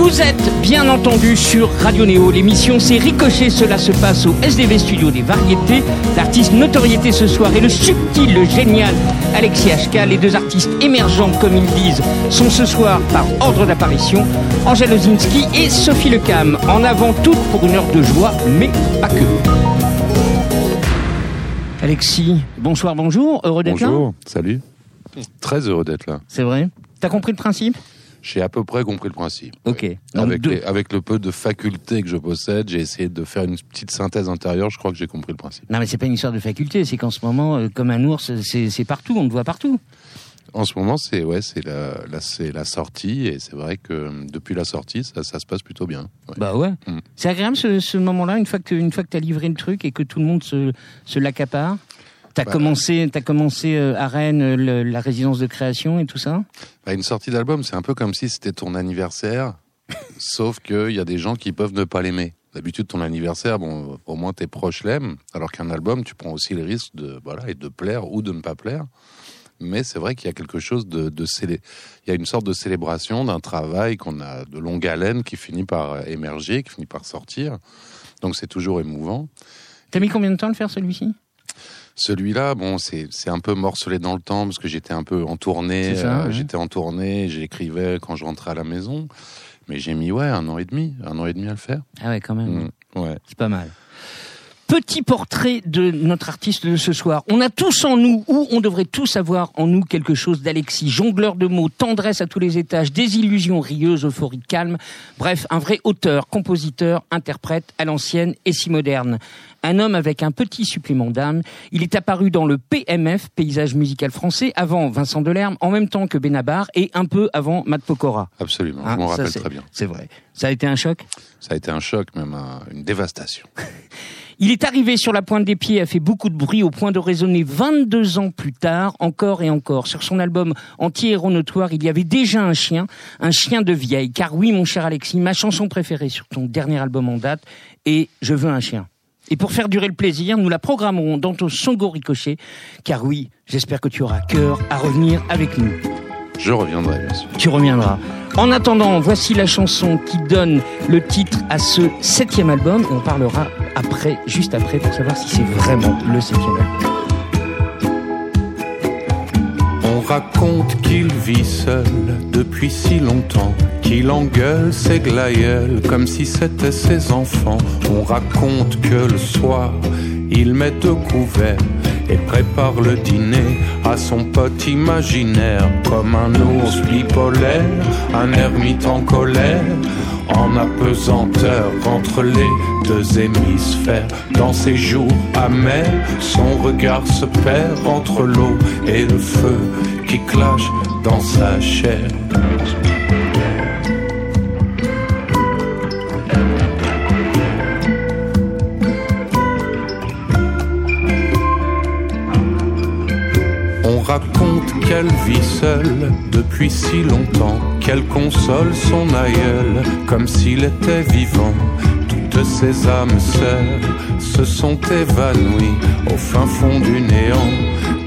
Vous êtes bien entendu sur Radio Néo. L'émission c'est Ricochet. Cela se passe au SDV Studio des Variétés. L'artiste notoriété ce soir est le subtil, le génial Alexis HK. Les deux artistes émergents, comme ils disent, sont ce soir par ordre d'apparition Angèle Ozinski et Sophie Lecam. En avant toutes pour une heure de joie, mais pas que. Alexis, bonsoir, bonjour. Heureux d'être là Bonjour, salut. Très heureux d'être là. C'est vrai T'as compris le principe? J'ai à peu près compris le principe. Ok. Avec, deux- les- avec le peu de facultés que je possède, j'ai essayé de faire une petite synthèse intérieure. Je crois que j'ai compris le principe. Non mais c'est pas une histoire de faculté, c'est qu'en ce moment, euh, comme un ours, c'est partout, on te voit partout. En ce moment, c'est ouais, c'est la, la- c'est la sortie et c'est vrai que euh, depuis la sortie, ça, ça se passe plutôt bien. Ouais. Bah ouais. Mm. C'est agréable ce, ce moment-là, une fois que une fois que t'as livré le truc et que tout le monde se, se l'accapare? T'as Bah. commencé, t'as commencé euh, à Rennes euh, le- la résidence de création et tout ça. Bah, une sortie d'album, c'est un peu comme si c'était ton anniversaire, sauf qu'il y a des gens qui peuvent ne pas l'aimer. D'habitude, ton anniversaire, bon, au moins tes proches l'aiment, alors qu'un album, tu prends aussi le risque de, voilà, et de plaire ou de ne pas plaire. Mais c'est vrai qu'il y a quelque chose de, de célé... il y a une sorte de célébration d'un travail qu'on a de longue haleine qui finit par émerger, qui finit par sortir. Donc c'est toujours émouvant. T'as mis combien de temps à le faire celui-ci? Celui-là, bon, c'est c'est un peu morcelé dans le temps parce que j'étais un peu en tournée. Euh, ouais. J'étais en tournée, j'écrivais quand je rentrais à la maison. Mais j'ai mis, ouais, un an et demi, un an et demi à le faire. Ah ouais, quand même. Mm, ouais. C'est pas mal. Petit portrait de notre artiste de ce soir. On a tous en nous, ou on devrait tous avoir en nous quelque chose d'Alexis, jongleur de mots, tendresse à tous les étages, désillusion rieuse, euphorie calme. Bref, un vrai auteur, compositeur, interprète à l'ancienne et si moderne. Un homme avec un petit supplément d'âme. Il est apparu dans le PMF, paysage musical français, avant Vincent Delerme, en même temps que Benabar et un peu avant Matt Pokora. Absolument, Hein, je m'en ça, rappelle très bien. C'est vrai. Ça a été un choc? Ça a été un choc, même un- une dévastation. Il est arrivé sur la pointe des pieds, a fait beaucoup de bruit au point de résonner 22 ans plus tard, encore et encore. Sur son album Anti-héros notoire, il y avait déjà un chien, un chien de vieille. Car oui, mon cher Alexis, ma chanson préférée sur ton dernier album en date est Je veux un chien. Et pour faire durer le plaisir, nous la programmerons dans ton Songo Ricochet. Car oui, j'espère que tu auras cœur à revenir avec nous. Je reviendrai, bien sûr. Tu reviendras. En attendant, voici la chanson qui donne le titre à ce septième album. On parlera après, juste après, pour savoir si c'est vraiment le septième album. Raconte qu'il vit seul depuis si longtemps, qu'il engueule ses glaïeuls comme si c'était ses enfants. On raconte que le soir, il met au couvert et prépare le dîner à son pote imaginaire comme un ours bipolaire, un ermite en colère. En apesanteur entre les deux hémisphères, dans ses jours amers, son regard se perd entre l'eau et le feu qui clash dans sa chair. Raconte qu'elle vit seule depuis si longtemps, qu'elle console son aïeul comme s'il était vivant. Toutes ses âmes sœurs se sont évanouies au fin fond du néant,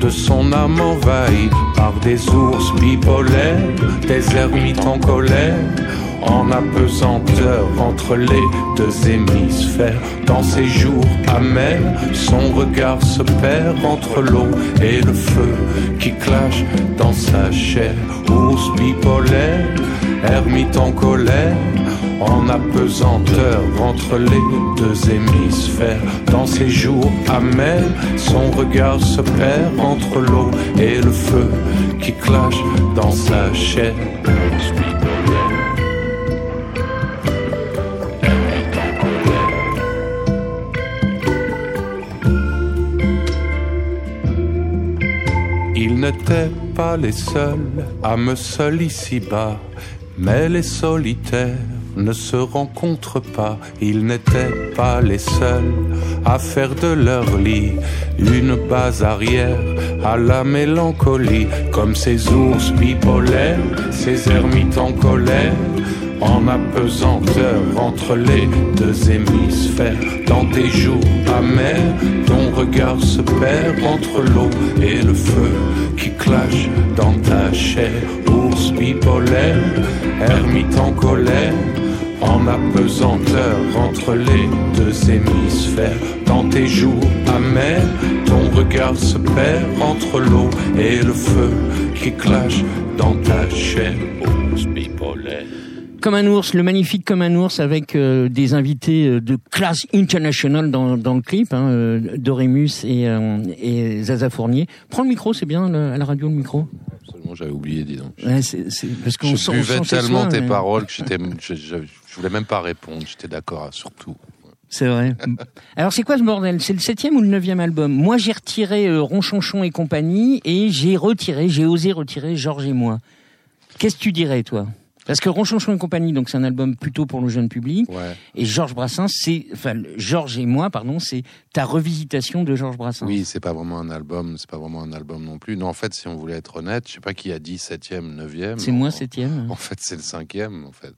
de son âme envahie par des ours bipolaires, des ermites en colère. En apesanteur entre les deux hémisphères, dans ses jours amers, son regard se perd entre l'eau et le feu qui clash dans sa chair. Ours bipolaire, ermite en colère, en apesanteur entre les deux hémisphères. Dans ses jours amers, son regard se perd entre l'eau et le feu qui clash dans sa chair. N'étaient pas les seuls à me seul ici-bas, mais les solitaires ne se rencontrent pas. Ils n'étaient pas les seuls à faire de leur lit une base arrière, à la mélancolie, comme ces ours bipolaires, ces ermites en colère en apesanteur entre les deux hémisphères. Dans tes jours amers, ton regard se perd entre l'eau et le feu qui clash dans ta chair. Ours bipolaire, ermite en colère, en apesanteur entre les deux hémisphères. Dans tes jours amers, ton regard se perd entre l'eau et le feu qui clash dans ta chair. Ours bipolaire. Comme un ours, le magnifique comme un ours avec euh, des invités euh, de classe internationale dans, dans le clip, hein, euh, Dorémus et, euh, et Zaza Fournier. Prends le micro, c'est bien le- à la radio le micro. Absolument, j'avais oublié, dis donc. Ouais, c'est, c'est- parce qu'on Je buvais tellement tes mais- paroles que j'étais, je, je, je voulais même pas répondre. J'étais d'accord sur tout. C'est vrai. Alors c'est quoi ce bordel? C'est le septième ou le neuvième album? Moi j'ai retiré euh, Ronchonchon et compagnie et j'ai retiré, j'ai osé retirer Georges et moi. Qu'est-ce que tu dirais toi? Parce que Ronchonchon et compagnie, donc c'est un album plutôt pour le jeune public. Ouais. Et Georges Brassens, c'est, enfin, Georges et moi, pardon, c'est ta revisitation de Georges Brassens. Oui, c'est pas vraiment un album, c'est pas vraiment un album non plus. Non, en fait, si on voulait être honnête, je sais pas qui a dit septième, neuvième. C'est moi septième. En fait, c'est le cinquième. En fait,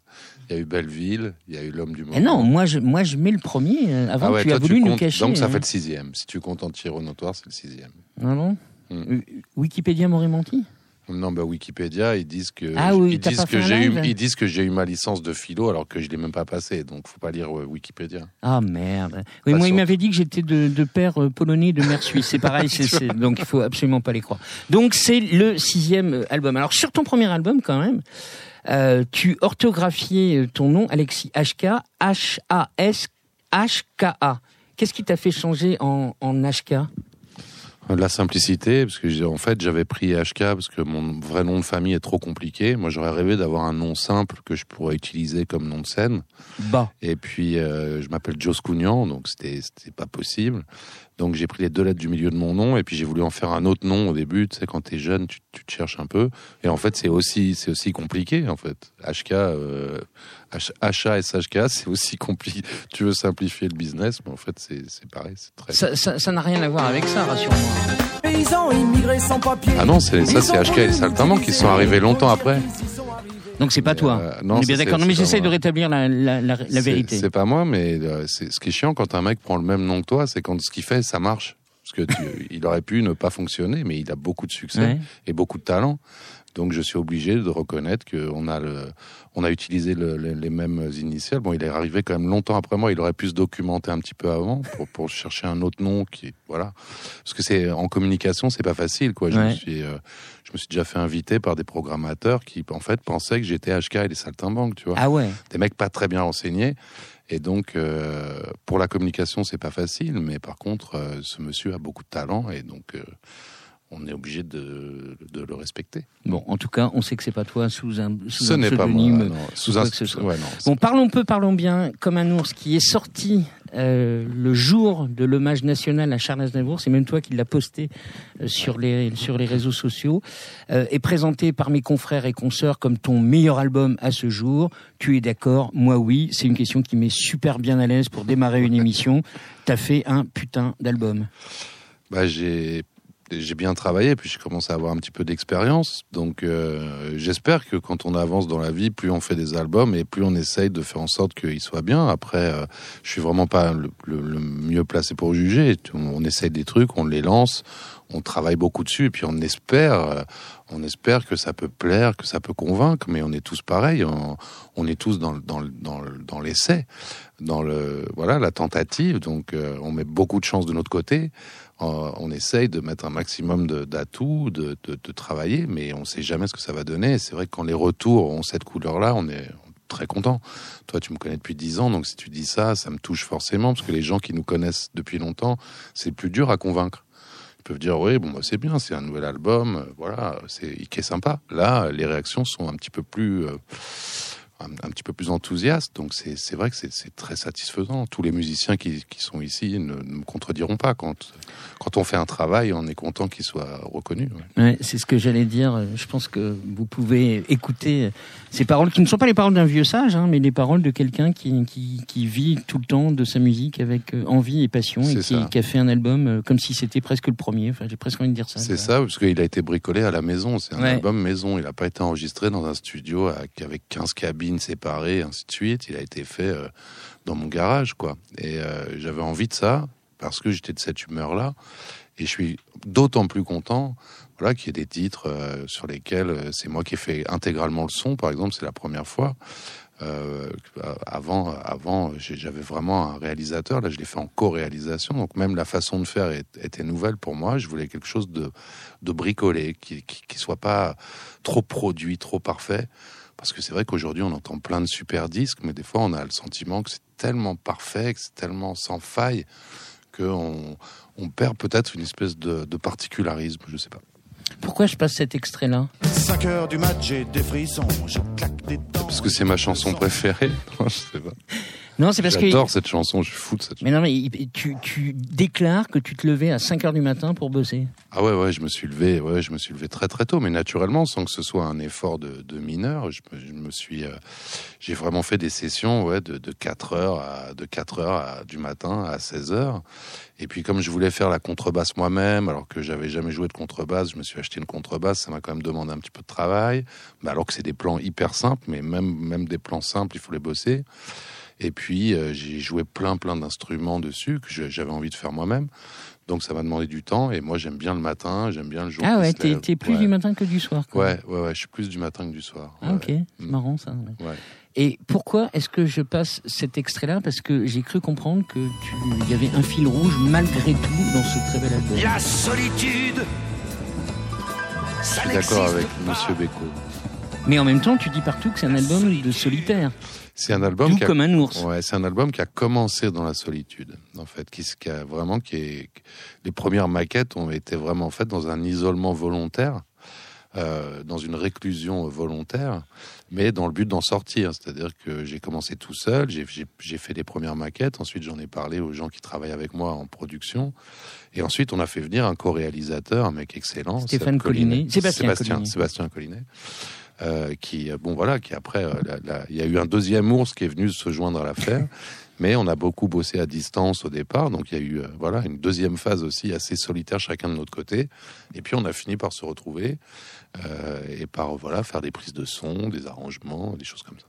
il y a eu Belleville, il y a eu l'homme du moment. Eh non, moi je, moi je mets le premier euh, avant Ah ouais, que tu as toi, voulu nous comptes- cacher. Donc ça hein. fait le sixième. Si tu comptes en notoire, c'est le sixième. Ah bon. Euh, Wikipédia m'aurait menti Non, bah Wikipédia, ils disent que Ah oui, ils disent que j'ai eu, ils disent que j'ai eu ma licence de philo alors que je l'ai même pas passé. Donc faut pas lire euh, Wikipédia. Ah merde. Oui, Pas moi il m'avait dit que j'étais de, de père euh, polonais et de mère suisse. C'est pareil, c'est, c'est- donc il faut absolument pas les croire. Donc c'est le sixième euh, album. Alors sur ton premier album quand même, euh, tu orthographiais ton nom Alexis HK H A S H K A. Qu'est-ce qui t'a fait changer en, en HK La simplicité, parce que en fait j'avais pris HK parce que mon vrai nom de famille est trop compliqué. Moi j'aurais rêvé d'avoir un nom simple que je pourrais utiliser comme nom de scène. Bah. Et puis euh, je m'appelle Joe Scougnan, donc c'était pas possible. Donc j'ai pris les deux lettres du milieu de mon nom et puis j'ai voulu en faire un autre nom au début. Tu sais quand t'es jeune, tu, tu te cherches un peu. Et en fait c'est aussi c'est aussi compliqué en fait. HK, euh, H- HA SHK, c'est aussi compliqué. Tu veux simplifier le business, mais en fait c'est c'est pareil, c'est très. Ça, n'a rien à voir avec ça, rassure-moi. Paysans immigrés sans papier. Ah non, c'est ça, c'est HK et les Saltimbanques qui sont arrivés longtemps après. Donc c'est pas toi. Euh, non, On est bien d'accord. Non mais j'essaye de rétablir la, la, la, la C'est- vérité. C'est pas moi, mais euh, c'est ce qui est chiant quand un mec prend le même nom que toi, c'est quand ce qu'il fait, ça marche. Parce que tu, il aurait pu ne pas fonctionner, mais il a beaucoup de succès Ouais. et beaucoup de talent. Donc je suis obligé de reconnaître qu'on a le, on a utilisé le- le- les mêmes initiales. Bon, il est arrivé quand même longtemps après moi. Il aurait pu se documenter un petit peu avant pour, pour chercher un autre nom qui, voilà. Parce que c'est en communication, c'est pas facile, quoi. Je me suis, euh, je me suis déjà fait inviter par des programmateurs qui, en fait, pensaient que j'étais HK et les saltimbanques, tu vois Ah ouais. des mecs pas très bien renseignés. Et donc, euh, pour la communication, c'est pas facile, mais par contre, euh, ce monsieur a beaucoup de talent et donc on est obligé de, de le respecter. Bon, en tout cas, on sait que c'est pas toi sous un, sous Ce un n'est pas moi. pseudonyme. non. Sous quoi un que ce soit. ouais, non, Bon, parlons peu, parlons bien, comme un ours qui est sorti euh, le jour de l'hommage national à Charles Aznavour, c'est même toi qui l'as posté euh, sur les sur les réseaux sociaux, euh, est présenté par mes confrères et consoeurs comme ton meilleur album à ce jour. Tu es d'accord? Moi oui, c'est une question qui met super bien à l'aise pour démarrer une émission. T'as fait un putain d'album. Bah, j'ai j'ai bien travaillé, puis j'ai commencé à avoir un petit peu d'expérience. Donc, euh, j'espère que quand on avance dans la vie, plus on fait des albums et plus on essaye de faire en sorte qu'ils soient bien. Après, euh, je suis vraiment pas le, mieux placé pour juger. On, essaye des trucs, on les lance, on travaille beaucoup dessus, et puis on espère, euh, on espère que ça peut plaire, que ça peut convaincre. Mais on est tous pareils. On, on est tous dans dans dans l'essai, dans le voilà la tentative. Donc, euh, on met beaucoup de chance de notre côté. Euh, on essaye de mettre un maximum d'atouts, de, de, travailler, mais on ne sait jamais ce que ça va donner. C'est vrai que quand les retours ont cette couleur-là, on est très content. Toi, tu me connais depuis dix ans, donc si tu dis ça, ça me touche forcément, parce que les gens qui nous connaissent depuis longtemps, c'est plus dur à convaincre. Ils peuvent dire, oui, bon, bah, c'est bien, c'est un nouvel album, euh, voilà, c'est qui est sympa. Là, les réactions sont un petit peu plus... euh, un, un petit peu plus donc c'est vrai que c'est- c'est très satisfaisant. Tous les musiciens qui, qui sont ici ne, ne me contrediront pas. Quand, quand on fait un travail, on est content qu'il soit reconnu. ouais. Ouais, c'est ce que j'allais dire. Je pense que vous pouvez écouter Ces paroles qui ne sont pas les paroles d'un vieux sage, hein, mais les paroles de quelqu'un qui, qui, qui vit tout le temps de sa musique avec euh, envie et passion et qui, qui a fait un album euh, comme si c'était presque le premier. Enfin, j'ai presque envie de dire ça. C'est ça, parce qu'il a été bricolé à la maison. C'est un Ouais. album maison. Il n'a pas été enregistré dans un studio avec avec 15 cabines séparées, ainsi de suite. Il a été fait euh, dans mon garage, quoi. Et euh, j'avais envie de ça, parce que j'étais de cette humeur-là. Et je suis d'autant plus content voilà, qu'il y ait des titres euh, sur lesquels euh, c'est moi qui ai fait intégralement le son, par exemple, c'est la première fois. Euh, avant, avant j'avais vraiment un réalisateur. Là, je l'ai fait en co-réalisation. Donc, même la façon de faire était nouvelle pour moi. Je voulais quelque chose de, de bricolé, qui, qui, qui soit pas trop produit, trop parfait. Parce que c'est vrai qu'aujourd'hui, on entend plein de super disques, mais des fois, on a le sentiment que c'est tellement parfait, que c'est tellement sans faille, qu'on on perd peut-être une espèce de, de particularisme. Je sais pas. Pourquoi je passe cet extrait-là 5 heures du match, j'ai des frissons, je claque des dents. Parce que c'est ma chanson préférée. Non, je sais pas. Non, c'est parce que. J'adore cette chanson. Je suis fou de cette chanson. Mais non, mais tu, tu déclares que tu te levais à 5 heures du matin pour bosser. Ah ouais, ouais, je me suis levé, ouais, je me suis levé très très tôt, mais naturellement, sans que ce soit un effort de, de mineur. Je, me- je me suis, euh, j'ai vraiment fait des sessions, ouais, de, de 4 heures à, de 4 heures à- du matin à 16 heures. Et puis, comme je voulais faire la contrebasse moi-même, alors que j'avais jamais joué de contrebasse, je me suis acheté une contrebasse. Ça m'a quand même demandé un petit peu de travail. Mais alors que c'est des plans hyper simples, mais même, même des plans simples, il faut les bosser. Et puis, euh, j'ai joué plein, plein d'instruments dessus que j'avais envie de faire moi-même. Donc, ça m'a demandé du temps. Et moi, j'aime bien le matin, j'aime bien le jour. Ah ouais, t'es plus Ouais. du matin que du soir. quoi. Ouais, ouais, ouais, je suis plus du matin que du soir. Ah, ok, c'est marrant ça. ouais. Ouais. Et pourquoi est-ce que je passe cet extrait-là? Parce que j'ai cru comprendre que tu, y avait un fil rouge malgré tout dans ce très bel album. La solitude, Je suis d'accord avec pas. Monsieur Beko. Mais en même temps, tu dis partout que c'est un album de solitaire, C'est un album qui a comme un ours. Ouais, c'est un album qui a commencé dans la solitude, en fait, qui, qui a vraiment qui est les premières maquettes ont été vraiment faites dans un isolement volontaire, euh, dans une réclusion volontaire, mais dans le but d'en sortir. C'est-à-dire que j'ai commencé tout seul, j'ai- fait les premières maquettes, ensuite j'en ai parlé aux gens qui travaillent avec moi en production, et ensuite on a fait venir un co-réalisateur, un mec excellent, Stéphane Seb Collinet. Sébastien Sébastien, Collinet. Sébastien Collinet. Euh, qui euh, bon voilà qui après euh, il y a eu un deuxième ours qui est venu se joindre à l'affaire mais on a beaucoup bossé à distance au départ donc il y a eu euh, voilà une deuxième phase aussi assez solitaire chacun de notre côté et puis on a fini par se retrouver euh, et par voilà faire des prises de son des arrangements des choses comme ça.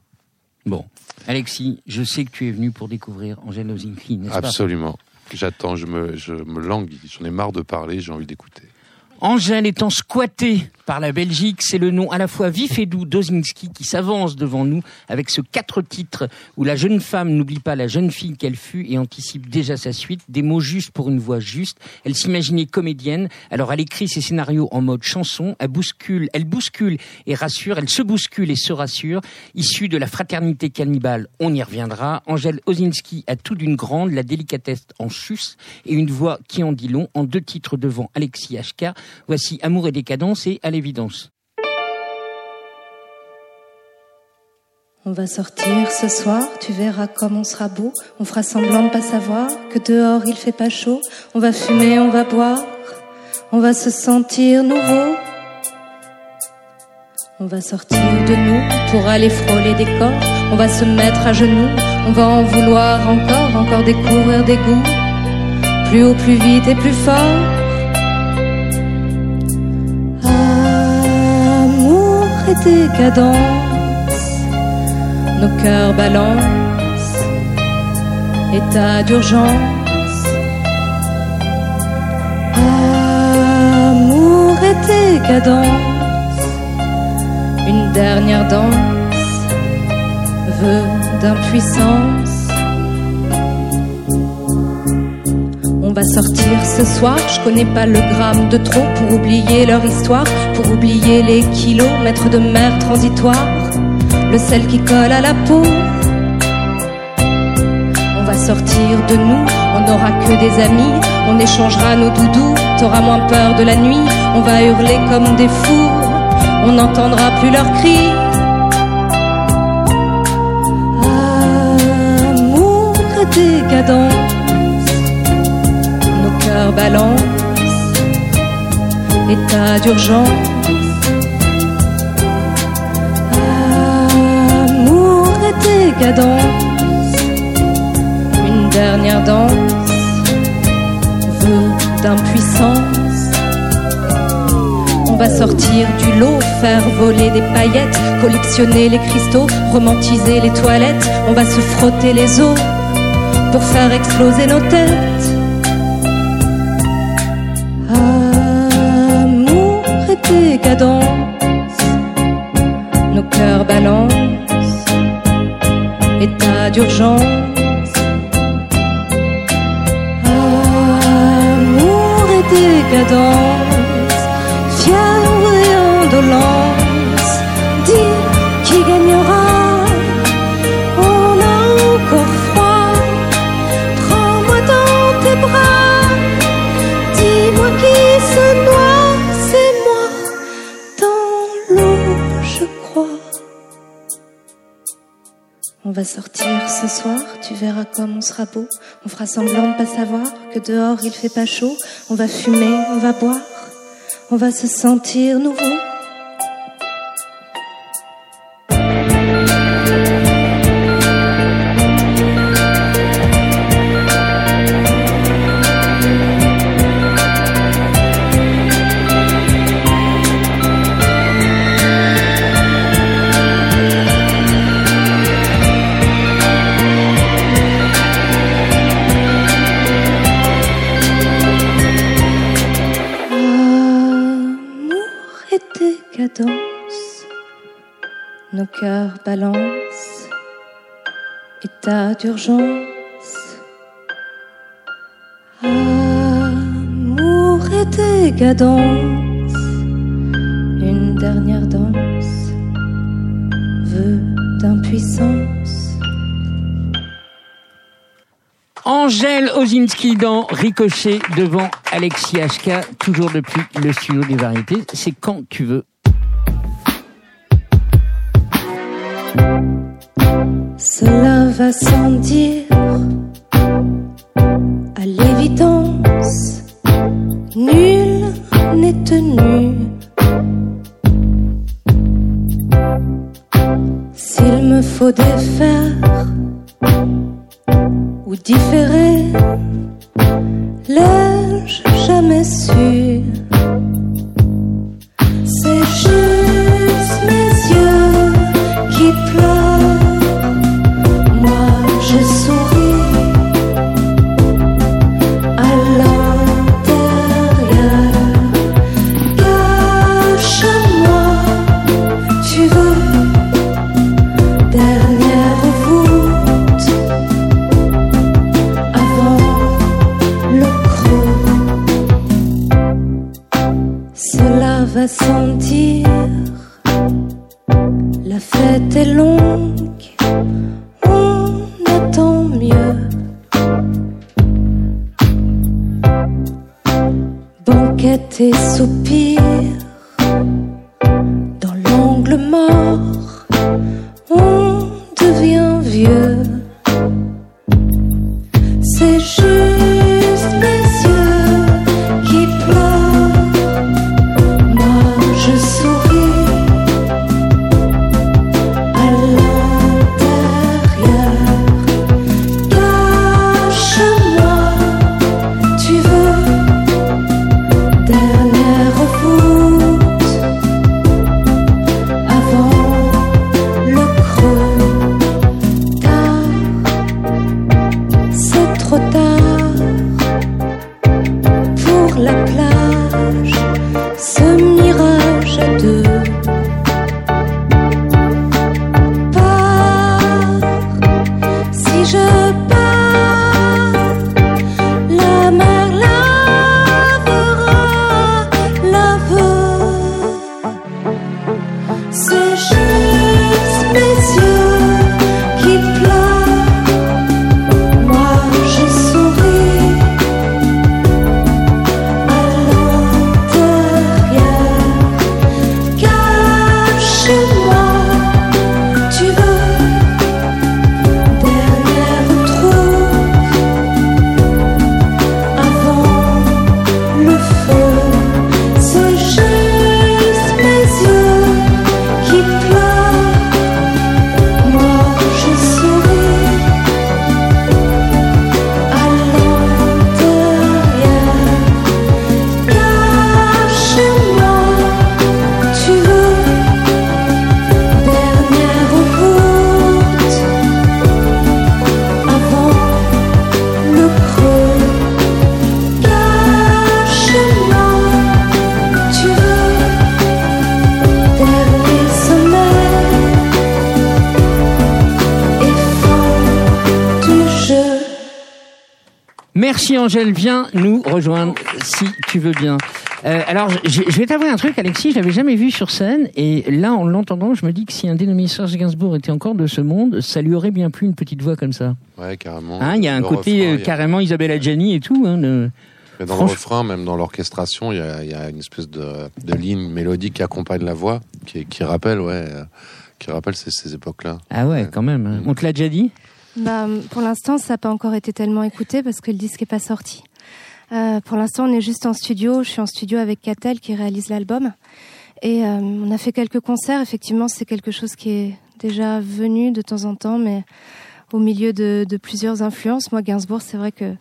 Bon, Alexis, je sais que tu es venu pour découvrir Angèle Ozinski, n'est-ce pas? Absolument. J'attends je me je me languis. J'en ai marre de parler j'ai envie d'écouter. Angèle étant squattée par la Belgique, c'est le nom à la fois vif et doux d'Ozinski qui s'avance devant nous avec ce quatre titres où la jeune femme n'oublie pas la jeune fille qu'elle fut et anticipe déjà sa suite, des mots justes pour une voix juste. Elle s'imaginait comédienne, alors elle écrit ses scénarios en mode chanson, elle bouscule, elle bouscule et rassure, elle se bouscule et se rassure. Issue de la fraternité cannibale, on y reviendra. Angèle Ozinski a tout d'une grande, la délicatesse en sus et une voix qui en dit long en deux titres devant Alexis HK. Voici Amour et décadence et On va sortir ce soir, tu verras comme on sera beau. On fera semblant de pas savoir que dehors il fait pas chaud. On va fumer, on va boire, on va se sentir nouveau. On va sortir de nous pour aller frôler des corps. On va se mettre à genoux, on va en vouloir encore, encore découvrir des goûts. Plus haut, plus vite et plus fort. Et décadence nos cœurs balancent, état d'urgence. Amour et décadence, une dernière danse, vœu d'impuissance. Va sortir ce soir, je connais pas le gramme de trop pour oublier leur histoire, pour oublier les kilomètres de mer transitoire. Le sel qui colle à la peau. On va sortir de nous, on n'aura que des amis, on échangera nos doudous, t'auras moins peur de la nuit, on va hurler comme des fous, on n'entendra plus leurs cris. Amour et balancent, état d'urgence. décadence, une dernière danse, vœu d'impuissance. On va sortir du lot, faire voler des paillettes, collectionner les cristaux, romantiser les toilettes. On va se frotter les os pour faire exploser nos têtes. Décadence, nos cœurs balancent, état d'urgence. Amour et décadence, sortir ce soir, tu verras comme on sera beau. On fera semblant de pas savoir que dehors il fait pas chaud. On va fumer, on va boire, on va se sentir nouveau. Cœurs balancent, état d'urgence. Amour et décadence, une dernière danse, vœu d'impuissance. Angèle Ozinski dans Ricochet devant Alexis HK, toujours depuis le studio des variétés. C'est quand tu veux. Cela va sans dire, à l'évidence, nul n'est tenu. Angèle, viens nous rejoindre si tu veux bien. Euh, alors, je, je vais t'avouer un truc, Alexis, je l'avais jamais vu sur scène, et là, en l'entendant, je me dis que si un dénommé Serge Gainsbourg était encore de ce monde, ça lui aurait bien plu une petite voix comme ça. Ouais, carrément. Hein, Il y a un côté refrain, euh, a- carrément Isabelle Adjani et tout. Hein, Mais dans Franch- le refrain, même dans l'orchestration, il y a, il y a une espèce de, de ligne mélodique qui accompagne la voix, qui, qui rappelle, ouais, euh, qui rappelle ces, ces époques-là. Ah ouais, quand même. hein. On te l'a déjà dit? Bah, pour l'instant, ça n'a pas encore été tellement écouté parce que le disque n'est pas sorti. Euh, pour l'instant, on est juste en studio. Je suis en studio avec Catel qui réalise l'album. Et euh, on a fait quelques concerts. Effectivement, c'est quelque chose qui est déjà venu de temps en temps, mais au milieu de, de plusieurs influences. Moi, Gainsbourg, c'est vrai que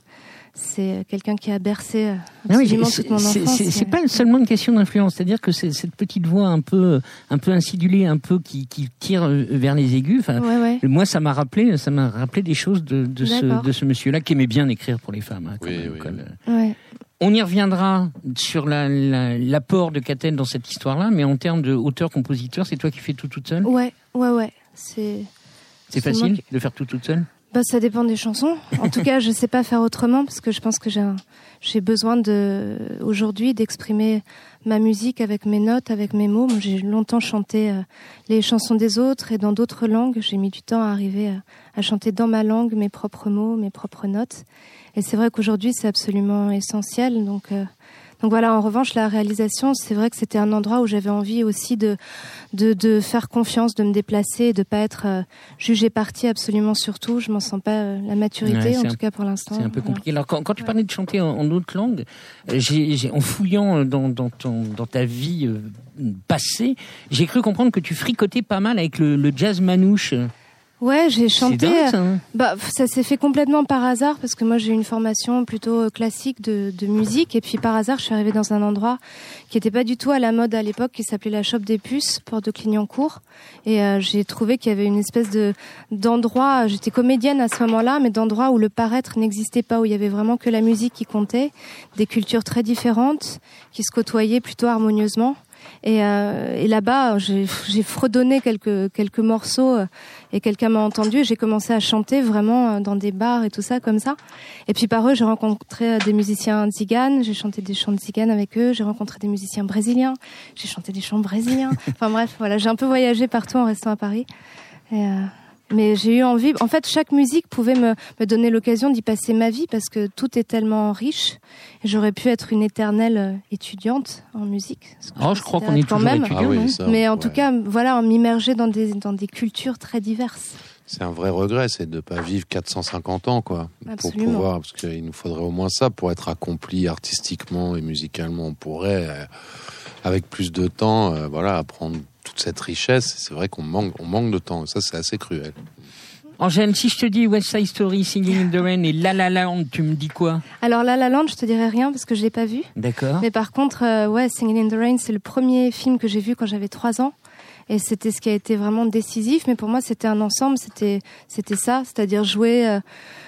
c'est quelqu'un qui a bercé euh, Ah oui, absolument c'est- toute mon c'est- enfance. c'est- C'est Et- pas seulement une question d'influence, c'est-à-dire que c'est cette petite voix un peu, un peu insidulée, un peu qui, qui tire euh, vers les aigus. Enfin, Ouais, ouais. moi, ça m'a rappelé, ça m'a rappelé des choses de, de ce, D'accord. de ce monsieur-là qui aimait bien écrire pour les femmes. hein, quand Oui, même, oui, quoi, oui. le- ouais. On y reviendra sur la- la- l'apport de Caten dans cette histoire-là, mais en termes de auteur-compositeur, c'est toi qui fais tout toute seule? Ouais, ouais, ouais. C'est. Facile qui- de faire tout toute seule? Bah, ça dépend des chansons. En tout cas, je sais pas faire autrement parce que je pense que j'ai j'ai besoin de aujourd'hui d'exprimer ma musique avec mes notes, avec mes mots. J'ai longtemps chanté euh, les chansons des autres et dans d'autres langues. J'ai mis du temps à arriver à, à chanter dans ma langue mes propres mots, mes propres notes. Et c'est vrai qu'aujourd'hui, c'est absolument essentiel. Donc, euh, donc voilà. En revanche, la réalisation, c'est vrai que c'était un endroit où j'avais envie aussi de, de de faire confiance, de me déplacer, et de pas être euh, jugée partie absolument sur tout. Je m'en sens pas euh, la maturité, Ouais, en tout cas pour l'instant. C'est un peu compliqué. Alors, quand, quand tu parlais de chanter en, en autre langue, euh, en fouillant dans, dans, ton, dans ta vie passée, j'ai cru comprendre que tu fricotais pas mal avec le, le jazz manouche. Ouais, j'ai chanté. dingue, euh, ça, hein Bah, ça s'est fait complètement par hasard parce que moi j'ai une formation plutôt euh, classique de, de musique et puis par hasard je suis arrivée dans un endroit qui n'était pas du tout à la mode à l'époque qui s'appelait la Chope des Puces, porte de Clignancourt et euh, j'ai trouvé qu'il y avait une espèce de d'endroit. J'étais comédienne à ce moment-là, mais d'endroit où le paraître n'existait pas, où il y avait vraiment que la musique qui comptait, des cultures très différentes qui se côtoyaient plutôt harmonieusement. Et, euh, et là-bas, j'ai j'ai fredonné quelques quelques morceaux euh, et quelqu'un m'a entendu. J'ai commencé à chanter vraiment euh, dans des bars et tout ça comme ça. Et puis par eux, j'ai rencontré euh, des musiciens tziganes. J'ai chanté des chants tziganes avec eux. J'ai rencontré des musiciens brésiliens. J'ai chanté des chants brésiliens. Enfin bref, voilà, j'ai un peu voyagé partout en restant à Paris. Et, euh, mais j'ai eu envie. En fait, chaque musique pouvait me, me donner l'occasion d'y passer ma vie parce que tout est tellement riche. J'aurais pu être une éternelle euh, étudiante en musique. Oh, je crois qu'on est quand toujours même. étudiant. Ah oui, ça, Mais en ouais. tout cas, voilà, m'immerger dans des, dans des cultures très diverses. C'est un vrai regret, c'est de ne pas vivre 450 ans, quoi. Pour pouvoir, parce qu'il nous faudrait au moins ça pour être accompli artistiquement et musicalement. On pourrait, euh, avec plus de temps, euh, voilà, apprendre toute cette richesse. C'est vrai qu'on manque, on manque de temps. Ça, c'est assez cruel. Angèle, si je te dis West Side Story, Singing in the Rain et La La Land, tu me dis quoi? Alors La La Land, je te dirais rien parce que je l'ai pas vu. D'accord. Mais par contre, euh, ouais, Singing in the Rain, c'est le premier film que j'ai vu quand j'avais trois ans. Et c'était ce qui a été vraiment décisif. Mais pour moi, c'était un ensemble. C'était, c'était ça. C'est-à-dire jouer, euh,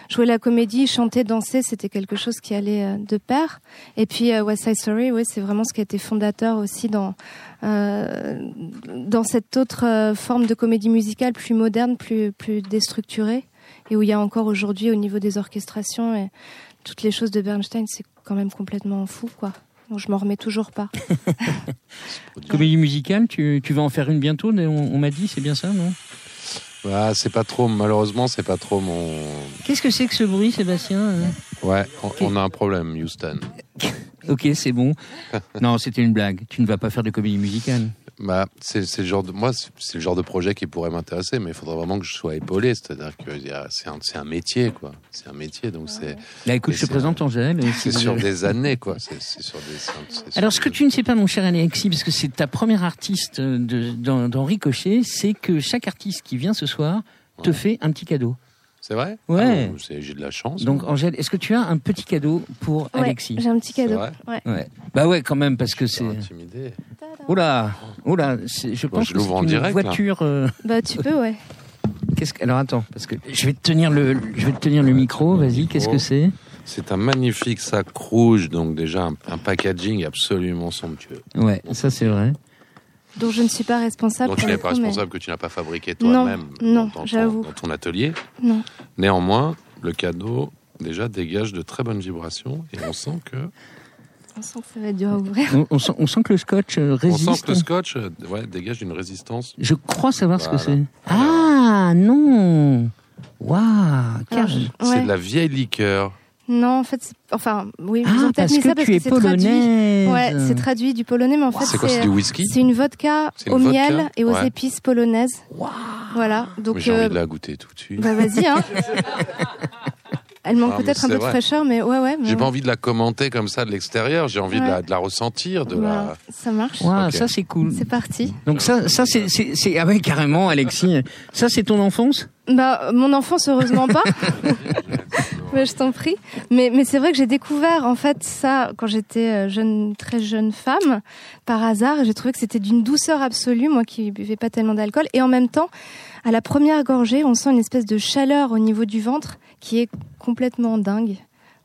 jouer la comédie, chanter, danser. C'était quelque chose qui allait euh, de pair. Et puis, euh, West Side Story, oui, c'est vraiment ce qui a été fondateur aussi dans, euh, dans cette autre forme de comédie musicale plus moderne, plus, plus déstructurée. Et où il y a encore aujourd'hui, au niveau des orchestrations et toutes les choses de Bernstein, c'est quand même complètement fou, quoi. Donc je m'en remets toujours pas. Comédie musicale, tu, tu vas en faire une bientôt, on, on m'a dit, c'est bien ça, non? Ah, c'est pas trop, malheureusement, c'est pas trop mon. Qu'est-ce que c'est que ce bruit, Sébastien hein Ouais, on, on a un problème, Houston. Ok, c'est bon. Non, c'était une blague. Tu ne vas pas faire de comédie musicale. Bah, c'est le genre de moi, c'est- le genre de projet qui pourrait m'intéresser, mais il faudrait vraiment que je sois épaulé. C'est-à-dire que c'est un, métier, quoi. C'est un métier, donc c'est Là, écoute, Mais je te c'est- présente Angèle. c'est si sur des années, quoi. C'est c'est sur des. Alors, ce que des- tu ne sais pas, mon cher Alexis, parce que c'est ta première artiste dans, dans Ricochet, c'est que chaque artiste qui vient ce soir te Ouais. fait un petit cadeau. C'est vrai? Ouais. Ah, bon, J'ai de la chance. Donc, Angèle, est-ce que tu as un petit cadeau pour Ouais, Alexis? j'ai un petit C'est cadeau. vrai? Ouais. Ouais. Bah ouais, quand même, parce que Je suis c'est. intimidé. Oula, oula, je Bon, pense je que c'est une direct, voiture. euh, Bah tu peux, ouais. Qu'est-ce que... Alors attends, parce que je vais te tenir le, je vais te tenir le micro. Vas-y, qu'est-ce que c'est? C'est un magnifique sac rouge, donc déjà un, un packaging absolument somptueux. Ouais, ça c'est vrai. Donc je ne suis pas responsable. Donc tu n'es pas coup, mais- responsable que tu n'as pas fabriqué toi-même non, dans, dans ton, j'avoue. dans ton atelier. Non. Néanmoins, le cadeau déjà dégage de très bonnes vibrations et on sent que On sent que ça va être dur à ouvrir. On, on sent, on sent que le scotch euh, on résiste. sent que le scotch euh, ouais, dégage une résistance. Je crois savoir ce que c'est. Ah non Waouh C'est ouais. de la vieille liqueur. Non, en fait, c'est- enfin, oui, ils Ah, ont peut-être parce mis que ça parce que es c'est traduit. Ouais, c'est traduit du polonais, mais en fait, C'est quoi, c'est du whisky c'est une vodka C'est une au vodka miel et aux Ouais. épices polonaises. Voilà, donc Mais J'ai euh, envie de la goûter tout de suite. bah vas-y. Hein. Elle manque Ah, peut-être un peu de fraîcheur, mais ouais, ouais. J'ai pas envie de la commenter comme ça de l'extérieur. J'ai envie de, la, de la ressentir, de Voilà, la. Ça marche. Ok. ça c'est cool. C'est parti. Donc ça, ça c'est, c'est, ah ouais carrément, Alexis. Ça c'est ton enfance? Bah, mon enfance, heureusement pas. Mais je t'en prie. Mais, mais c'est vrai que j'ai découvert, en fait, ça quand j'étais euh, jeune, très jeune femme, par hasard. J'ai trouvé que c'était d'une douceur absolue, moi qui buvais pas tellement d'alcool. Et en même temps, à la première gorgée, on sent une espèce de chaleur au niveau du ventre qui est complètement dingue.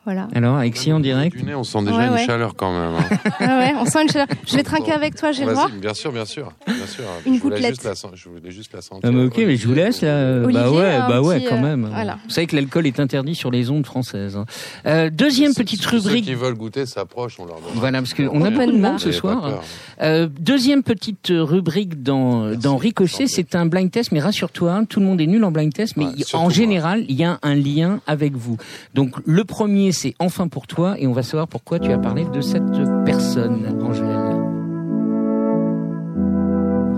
Voilà. Alors en direct. Du nez, on sent déjà Ouais, une ouais. chaleur quand même. hein. Ah ouais, on sent une chaleur. Je vais trinquer avec toi, j'ai le droit. Bien sûr, bien sûr, bien sûr. Une je voulais gouttelette. juste la, sen- je voulais juste la sentir. Ah mais ok, mais je vous laisse là. euh, bah Olivier, ouais, bah ouais, petit, quand euh, même. voilà. Vous savez que l'alcool est interdit sur les ondes françaises. hein. Euh, deuxième Ceux- petite ceux rubrique. qui veulent goûter s'approchent, on leur donne. Voilà, parce qu'on a beaucoup de monde ce soir. Euh, deuxième petite rubrique dans, Merci, dans Ricochet, c'est un blind test, mais rassure-toi, tout le monde est nul en blind test, mais en général, il y a un lien avec vous. Donc le premier, c'est enfin pour toi, et on va savoir pourquoi tu as parlé de cette personne, Angèle.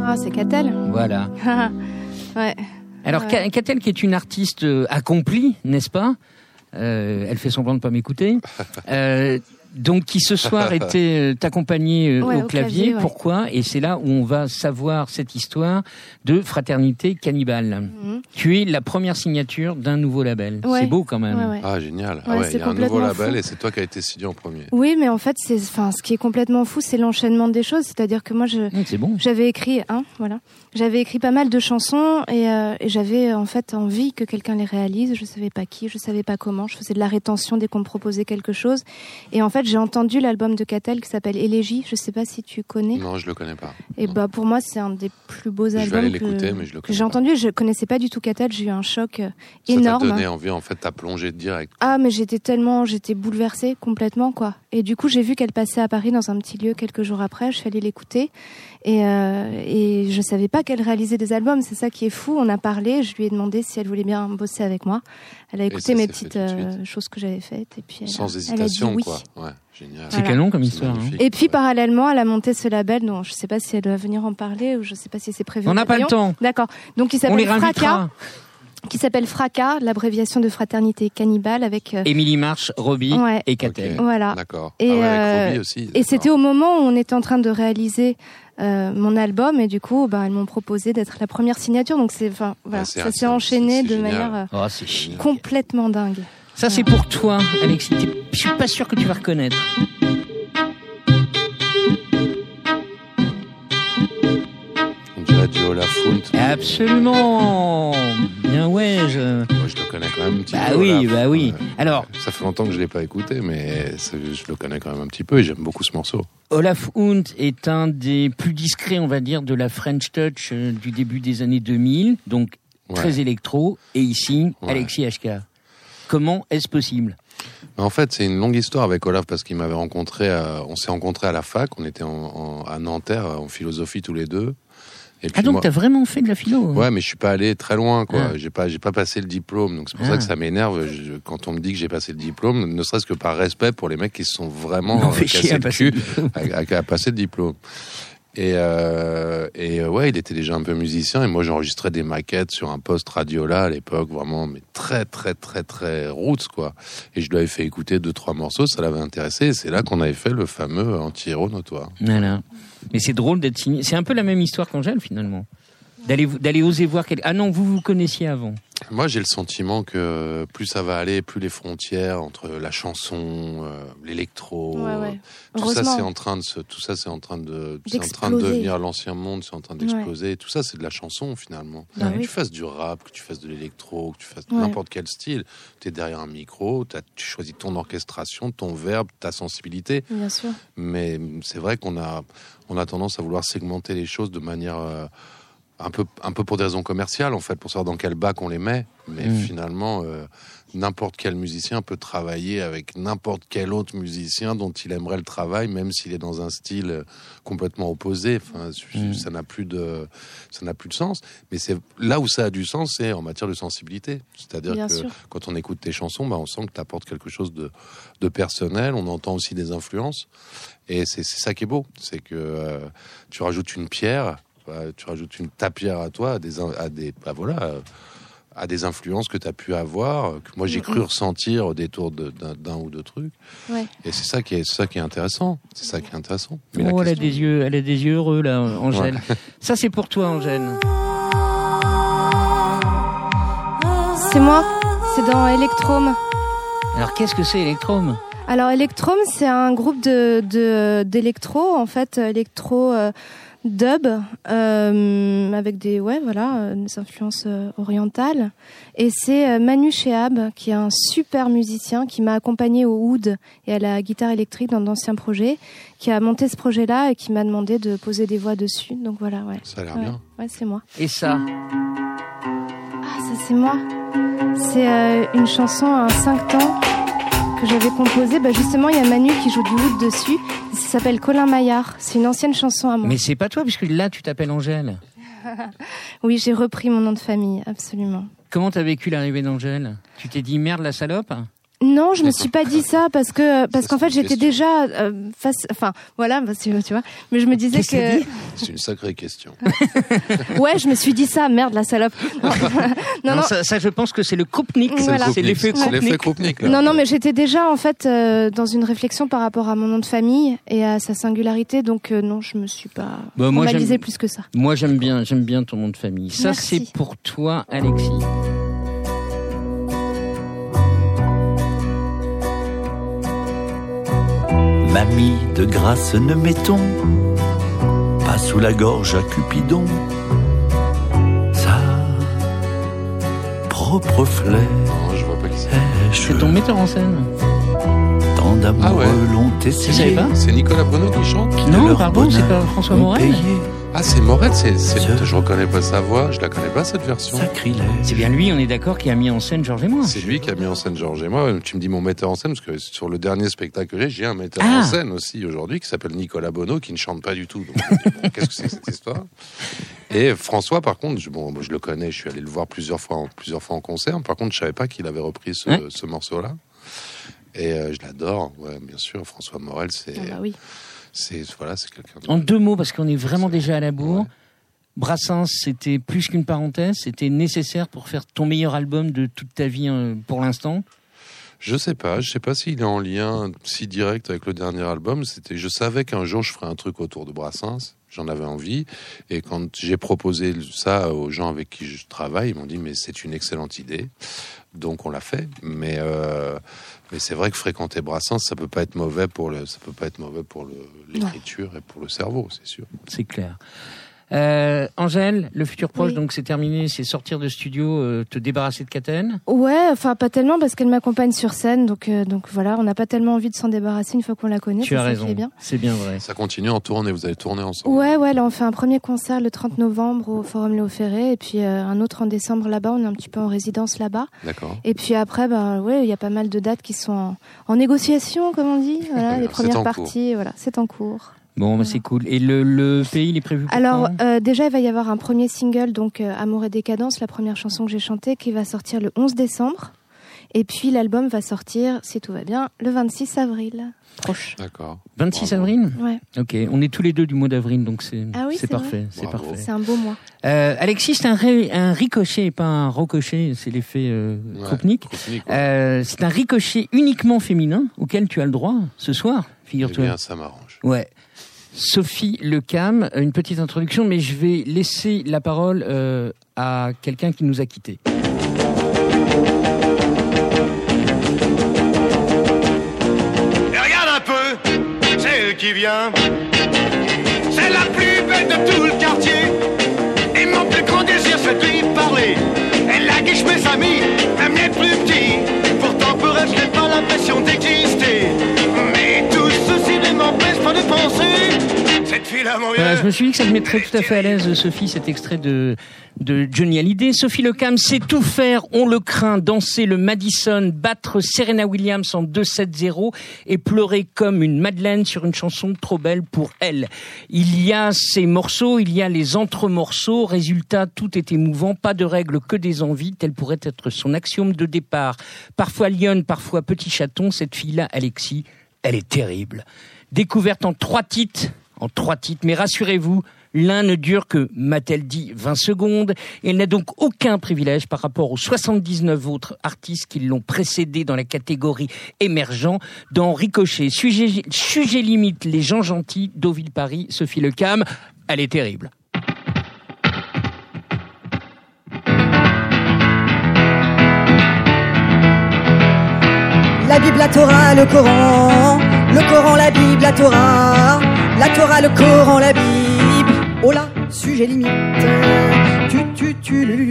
Ah, c'est Catel. Voilà. ouais. Alors, Ouais. Catel, qui est une artiste euh, accomplie, n'est-ce pas? Euh, Elle fait semblant de pas m'écouter. Euh, donc, qui ce soir était euh, t'accompagner euh, Ouais, au, au clavier. clavier, ouais. Pourquoi? Et c'est là où on va savoir cette histoire de fraternité cannibale. Mhm. Tu es la première signature d'un nouveau label. Ouais. C'est beau quand même. Ouais, ouais. Ah, génial. Ouais, ah ouais, c'est il y a un nouveau label fou. et c'est toi qui as été signé en premier. Oui, mais en fait, c'est, enfin, ce qui est complètement fou, c'est l'enchaînement des choses. C'est-à-dire que moi, je, c'est bon. j'avais écrit, hein, voilà, j'avais écrit pas mal de chansons et, euh, et j'avais en fait envie que quelqu'un les réalise. Je savais pas qui, je savais pas comment. Je faisais de la rétention dès qu'on me proposait quelque chose. Et en fait, j'ai entendu l'album de Catel qui s'appelle Élégie. Je sais pas si tu connais. Non, je le connais pas. Et bah pour moi, c'est un des plus beaux Je vais albums aller que, l'écouter, mais je le connais j'ai entendu. Je connaissais pas du tout Catel. J'ai eu un choc euh, Ça énorme. t'a donné envie, en fait, t'as plongé direct. Ah, mais j'étais tellement, j'étais bouleversée complètement, quoi. Et du coup, j'ai vu qu'elle passait à Paris dans un petit lieu quelques jours après. Je suis allée l'écouter et euh, et je savais pas qu'elle réalisait des albums. C'est ça qui est fou. On a parlé. Je lui ai demandé si elle voulait bien bosser avec moi. Elle a écouté mes petites euh, choses que j'avais faites et puis elle, a- Sans elle a hésitation, dit oui. quoi. Ouais, génial. C'est Voilà. canon comme histoire. hein. Et puis Ouais. parallèlement, elle a monté ce label. dont je sais pas si elle va venir en parler ou je sais pas si c'est prévu. On n'a pas le temps. D'accord. Donc il On les s'appelle Fracas. Qui s'appelle Fracas, l'abréviation de fraternité cannibale avec. euh, Émilie Marche, Robbie Ouais. et Catel. Voilà. D'accord. Et, ah ouais, euh. Et c'était au moment où on était en train de réaliser euh, mon album et du coup, ben, elles m'ont proposé d'être la première signature. Donc c'est, enfin, voilà, c'est- ça s'est enchaîné de génial. manière euh, Oh, c'est chiant. complètement dingue. Ça, c'est pour toi, Alexis. Je suis pas sûr que tu vas reconnaître. Absolument. Bien ouais. Je... Moi, je le connais quand même un petit Bah peu. oui, Olaf. bah oui. Ouais. Alors, Ça fait longtemps que je l'ai pas écouté, mais je le connais quand même un petit peu et j'aime beaucoup ce morceau. Olaf Hunt est un des plus discrets, on va dire, de la French Touch euh, du début des années 2000, donc Ouais. très électro. Et ici, Ouais. Alexis HK. Comment est-ce possible? En fait, c'est une longue histoire avec Olaf parce qu'il m'avait rencontré. à- on s'est rencontrés à la fac. On était en, en- à Nanterre en philosophie tous les deux. Et puis Ah donc moi- t'as vraiment fait de la philo hein Ouais, mais je suis pas allé très loin, quoi. Ah. J'ai pas, j'ai pas passé le diplôme, donc c'est pour Ah. ça que ça m'énerve je- quand on me dit que j'ai passé le diplôme, ne serait-ce que par respect pour les mecs qui se sont vraiment Non, euh, cassés à le cul à, passer le diplôme. Et, euh, et euh, ouais, il était déjà un peu musicien et moi j'enregistrais des maquettes sur un poste Radiola à l'époque, vraiment, mais très très très très roots quoi. Et je lui avais fait écouter deux trois morceaux, ça l'avait intéressé. Et c'est là qu'on avait fait le fameux anti-héros notoire. Voilà. Mais c'est drôle d'être signé. C'est un peu la même histoire qu'Angèle finalement. D'aller d'aller oser voir quel. Ah non, vous vous connaissiez avant. Moi, j'ai le sentiment que plus ça va aller, plus les frontières entre la chanson, euh, l'électro, Ouais, ouais. tout ça, c'est en train de se, tout ça, c'est en train de, c'est en train de devenir l'ancien monde, c'est en train d'exploser. Tout ça, c'est de la chanson finalement. Bah que oui. tu fasses du rap, que tu fasses de l'électro, que tu fasses Ouais. n'importe quel style, tu es derrière un micro, t'as- tu choisis ton orchestration, ton verbe, ta sensibilité. Bien sûr. Mais c'est vrai qu'on a, on a tendance à vouloir segmenter les choses de manière euh, un peu, un peu pour des raisons commerciales, en fait, pour savoir dans quel bac on les met. Mais Mm. finalement, euh, n'importe quel musicien peut travailler avec n'importe quel autre musicien dont il aimerait le travail, même s'il est dans un style euh, complètement opposé. Enfin, Mm. ça n'a plus de, ça n'a plus de sens. Mais c'est là où ça a du sens, c'est en matière de sensibilité. C'est-à-dire que sûr. quand on écoute tes chansons, bah, on sent que tu apportes quelque chose de, de personnel. On entend aussi des influences. Et c'est ça qui est beau. C'est que euh, tu rajoutes une pierre, tu rajoutes une ta pierre à toi, à des, à des, bah, voilà, euh, à des influences que tu as pu avoir, euh, que moi j'ai cru ressentir au détour d'un ou deux trucs. Ouais. Et c'est ça qui est, c'est ça qui est intéressant. C'est ça qui est intéressant. Mais la Oh, elle a des yeux, elle a des yeux heureux là, Angèle. Ça c'est pour toi, Angèle. C'est moi, c'est dans Electrome. Alors qu'est-ce que c'est Electrum Alors Electrum, c'est un groupe de de- d'électro en fait, électro euh, dub euh, avec des ouais voilà des influences euh, orientales. Et c'est euh, Manu Chehab qui est un super musicien qui m'a accompagné au oud et à la guitare électrique dans d'anciens projets, qui a monté ce projet-là et qui m'a demandé de poser des voix dessus. Donc voilà ouais. Ça a l'air Ouais, bien. ouais c'est moi. Et ça Ah, ça c'est moi. C'est euh, une chanson à un 5 temps que j'avais composée. Bah, justement, il y a Manu qui joue du oud dessus. Ça s'appelle Colin Maillard. C'est une ancienne chanson à moi. Mais c'est pas toi, puisque là tu t'appelles Angèle. Oui, j'ai repris mon nom de famille, absolument. Comment t'as vécu l'arrivée d'Angèle? Tu t'es dit merde la salope? Non, je me suis pas dit ça parce que parce qu'en fait j'étais question. déjà euh, face, enfin voilà, parce que, tu vois. Mais je me disais Qu'est-ce que que C'est une sacrée question. ouais, je me suis dit ça, merde la salope. Non, non, non, Ça, ça, je pense que c'est le. Voilà. C'est l'effet C'est l'effet Kopnik. Krupnik. Non, non, mais j'étais déjà en fait euh, dans une réflexion par rapport à mon nom de famille et à sa singularité, donc euh, non, je me suis pas Bah, moi, plus que ça. Moi j'aime bien, j'aime bien ton nom de famille. Ça Merci. c'est pour toi, Alexis. Mamie de grâce, ne mettons pas sous la gorge à Cupidon sa propre flèche. Non, je vois pas qui c'est. C'est ton metteur en scène. Tant d'amoureux Ah ouais. l'ont essayé. C'est Nicolas Bruno qui chante? Non, pardon, c'est pas François Morel. Ah, c'est Morel, c'est, c'est- Ce- je reconnais pas sa voix, je la connais pas cette version. Sacrilège. C'est bien lui, on est d'accord, qui a mis en scène Georges et moi. C'est lui qui a mis en scène Georges et moi. Tu me dis mon metteur en scène, parce que sur le dernier spectacle que j'ai, j'ai un metteur Ah. en scène aussi aujourd'hui qui s'appelle Nicolas Bono, qui ne chante pas du tout. Donc, bon, Qu'est-ce que c'est que cette histoire? Et François, par contre, je, bon, moi, je le connais, je suis allé le voir plusieurs fois, en, plusieurs fois en concert. Par contre, je savais pas qu'il avait repris ce morceau-là. Et euh, je l'adore, ouais, bien sûr. François Morel, c'est, Ah bah oui. C'est voilà, c'est quelqu'un. de- En deux mots, parce qu'on est vraiment déjà à la bourre. Ouais. Brassens, c'était plus qu'une parenthèse, c'était nécessaire pour faire ton meilleur album de toute ta vie euh, pour l'instant. Je sais pas, je sais pas s'il est en lien si direct avec le dernier album. C'était, je savais qu'un jour je ferais un truc autour de Brassens. J'en avais envie. Et quand j'ai proposé ça aux gens avec qui je travaille, ils m'ont dit mais c'est une excellente idée. Donc on l'a fait. Mais euh, mais c'est vrai que fréquenter Brassens, ça peut pas être mauvais pour le, ça peut pas être mauvais pour l'écriture et pour le cerveau, c'est sûr. C'est clair. Euh, Angèle, le futur proche, Oui. donc c'est terminé, c'est sortir de studio, euh, te débarrasser de Catène. Ouais, enfin pas tellement parce qu'elle m'accompagne sur scène, donc euh, donc voilà, on n'a pas tellement envie de s'en débarrasser une fois qu'on la connaît. tu c'est as raison, est bien. c'est bien vrai. Ça continue en tournée. Vous allez tourner ensemble. Ouais, ouais, là on fait un premier concert le 30 novembre au Forum Léo Ferré et puis euh, un autre en décembre là-bas. On est un petit peu en résidence là-bas. D'accord. Et puis après, ben ouais, il y a pas mal de dates qui sont en, en négociation, comme on dit. Voilà, les C'est premières cours. parties, voilà, c'est en cours. Bon, bah, c'est cool. Et le, le pays, il est prévu pour Alors euh, déjà, il va y avoir un premier single, donc euh, Amour et décadence, la première chanson que j'ai chantée, qui va sortir le 11 décembre. Et puis l'album va sortir, si tout va bien, le 26 avril. Proche. D'accord. 26 Bravo. avril Ouais, Ok, on est tous les deux du mois d'avril, donc c'est Ah oui, c'est c'est parfait. C'est parfait. c'est un beau mois. Euh, Alexis, c'est un, ré- un ricochet et pas un ricochet, c'est l'effet euh, Ouais. Euh, c'est un ricochet uniquement féminin auquel tu as le droit ce soir, Eh figure-toi. bien, ça m'arrange. Ouais. Sophie Lecam, une petite introduction, mais je vais laisser la parole euh, à quelqu'un qui nous a quittés. Et regarde un peu, c'est qui vient. C'est la plus belle de tout le quartier. Et mon plus grand désir, c'est de lui parler. Elle a guiche mes amis, même les plus petits. Pourtant, pour elle, je n'ai pas l'impression d'exister. Mais tout ceci ne m'empêche pas de penser. Je me suis dit que ça te mettrait tout à fait à l'aise, Sophie, cet extrait de, de Johnny Hallyday. Sophie Lecam sait tout faire, on le craint, danser le Madison, battre Serena Williams en 2-7-0 et pleurer comme une Madeleine sur une chanson trop belle pour elle. Il y a ces morceaux, il y a les entre-morceaux, résultat, tout est émouvant, pas de règles, que des envies, tel pourrait être son axiome de départ. Parfois lionne, parfois petit chaton, cette fille-là, Alexis, elle est terrible. Découverte en trois titres, en trois titres, mais rassurez-vous, l'un ne dure que, m'a-t-elle dit, 20 secondes, et elle n'a donc aucun privilège par rapport aux 79 autres artistes qui l'ont précédé dans la catégorie émergent. Dans Ricochet, sujet, limite, les gens gentils, Deauville Paris, Sophie Lecam, elle est terrible. La Bible, la Torah, le Coran. Le Coran, la Bible, la Torah. La Torah, le Coran, la Bible. Oh là, sujet limite. Tu, tu, tu, lulu.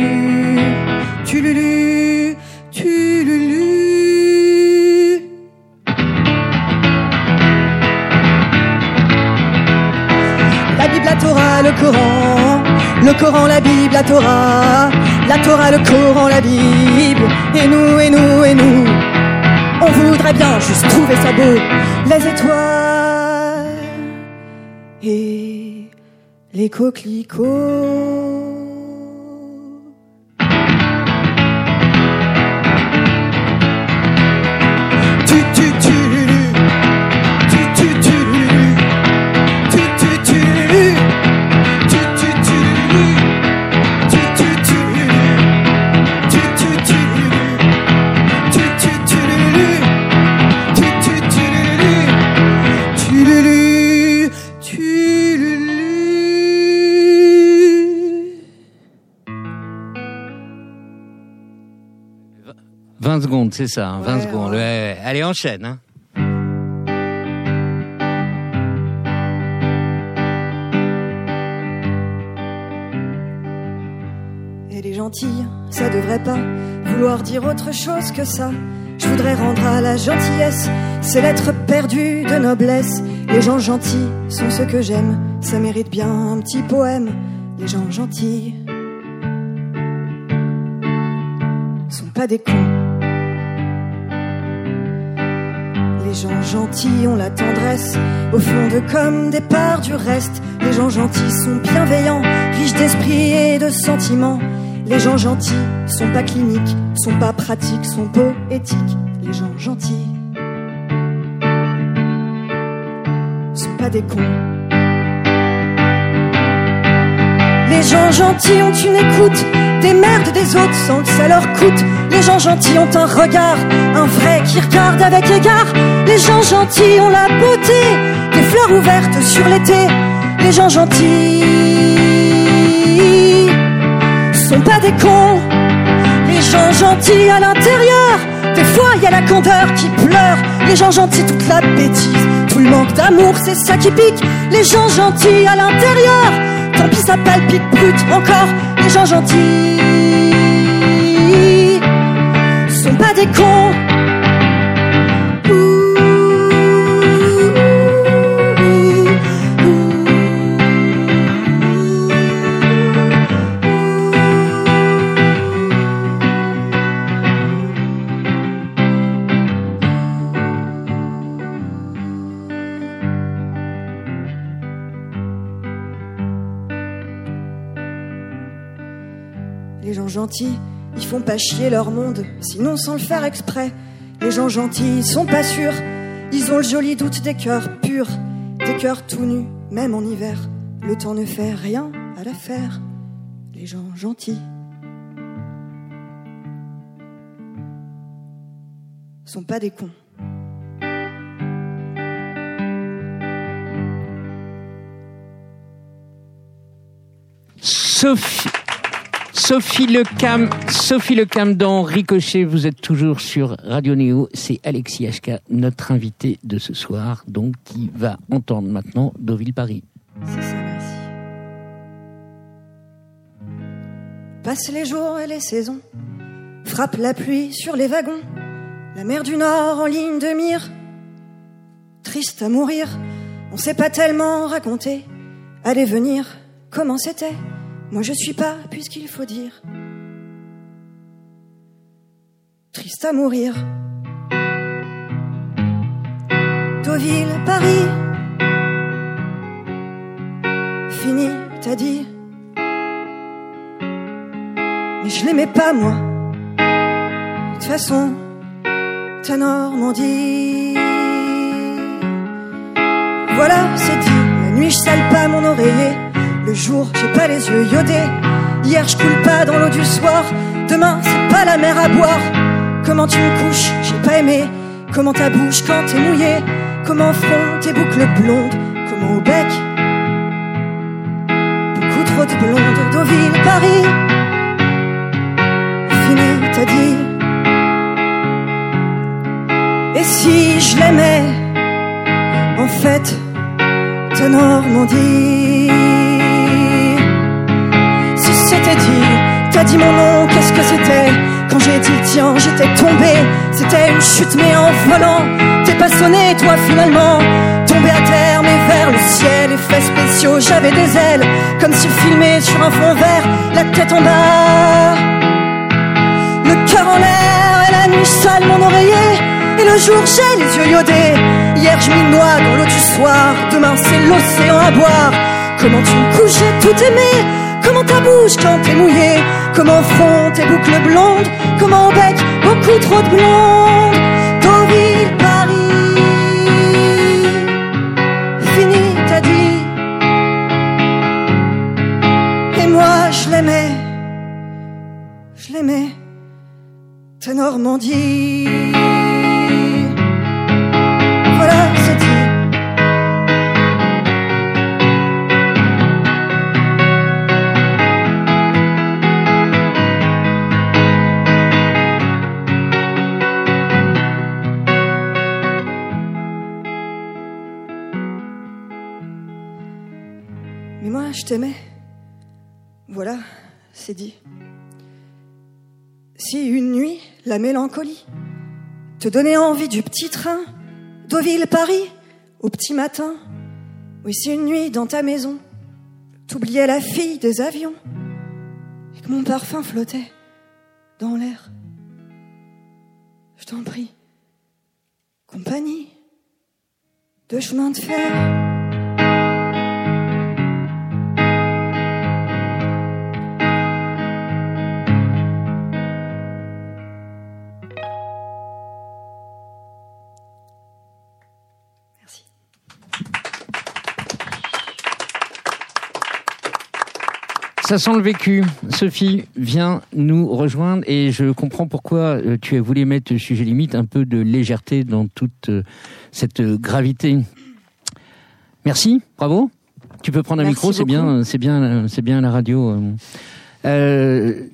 Tu, lulu. Tu, lulu. La Bible, la Torah, le Coran. Le Coran, la Bible, la Torah. La Torah, le Coran, la Bible. Et nous, et nous, et nous. On voudrait bien juste trouver ça beau, les étoiles les coquelicots. Secondes, c'est ça, hein, 20 Ouais, secondes. ouais. Allez, enchaîne. Hein. Elle est gentille, ça devrait pas vouloir dire autre chose que ça. Je voudrais rendre à la gentillesse ces lettres perdues de noblesse. Les gens gentils sont ceux que j'aime, ça mérite bien un petit poème. Les gens gentils sont pas des cons. Les gens gentils ont la tendresse au fond de comme des parts du reste. Les gens gentils sont bienveillants, riches d'esprit et de sentiments. Les gens gentils sont pas cliniques, sont pas pratiques, sont poétiques. Les gens gentils sont pas des cons. Les gens gentils ont une écoute des merdes des autres sans que ça leur coûte. Les gens gentils ont un regard, un vrai qui regarde avec égard. Les gens gentils ont la beauté des fleurs ouvertes sur l'été. Les gens gentils sont pas des cons. Les gens gentils à l'intérieur, des fois y a la candeur qui pleure. Les gens gentils, toute la bêtise, tout le manque d'amour, c'est ça qui pique. Les gens gentils à l'intérieur, tant pis ça palpite brut encore. Les gens gentils sont pas des cons. Ils font pas chier leur monde, sinon sans le faire exprès. Les gens gentils, ils sont pas sûrs, ils ont le joli doute des cœurs purs, des cœurs tout nus, même en hiver. Le temps ne fait rien à l'affaire. Les gens gentils sont pas des cons. Sophie. Sophie Le Cam, Sophie dans Ricochet, vous êtes toujours sur Radio Néo, c'est Alexis HK, notre invité de ce soir, donc qui va entendre maintenant Deauville Paris. C'est. Passent les jours et les saisons, frappe la pluie sur les wagons, la mer du Nord en ligne de mire. Triste à mourir, on sait pas tellement raconter Allez venir, comment c'était Moi je suis pas, puisqu'il faut dire. Triste à mourir. Deauville, Paris. Fini, t'as dit. Mais je l'aimais pas, moi. De toute façon, ta Normandie. Voilà, c'est dit. La nuit, je sale pas mon oreiller. Le jour, j'ai pas les yeux iodés. Hier, je coule pas dans l'eau du soir. Demain, c'est pas la mer à boire. Comment tu me couches, j'ai pas aimé. Comment ta bouche quand t'es mouillée. Comment front tes boucles blondes. Comment au bec. Beaucoup trop de blondes. Deauville, Paris. Fini, t'as dit. Et si je l'aimais, en fait, ta Normandie. Si c'était dit, t'as dit mon nom, qu'est-ce que c'était Quand j'ai dit le tien, j'étais tombé. C'était une chute, mais en volant. T'es pas sonné, toi, finalement. Tombé à terre, mais vers le ciel. Effets spéciaux, j'avais des ailes. Comme si filmé sur un fond vert, la tête en bas. Le cœur en l'air et la nuit sale mon oreiller. Et le jour j'ai les yeux iodés. Hier je m'y noie dans l'eau du soir. Demain c'est l'océan à boire. Comment tu me couches, j'ai tout aimé. Comment ta bouche quand t'es mouillé. Comment front tes boucles blondes? Comment bec? Beaucoup trop de blondes. Deauville, Paris. Fini, t'as dit. Et moi je l'aimais. Je l'aimais. Ta Normandie. Voilà, c'est dit. Si une nuit, la mélancolie te donnait envie du petit train, Deauville-Paris, au petit matin, oui, si une nuit dans ta maison, t'oubliais la fille des avions, et que mon parfum flottait dans l'air, je t'en prie, compagnie de chemin de fer. Ça sent le vécu. Sophie vient nous rejoindre et je comprends pourquoi euh, tu as voulu mettre sujet limite un peu de légèreté dans toute euh, cette gravité. Merci, bravo. Tu peux prendre un Merci micro, c'est bien, c'est bien, c'est bien la radio. Euh,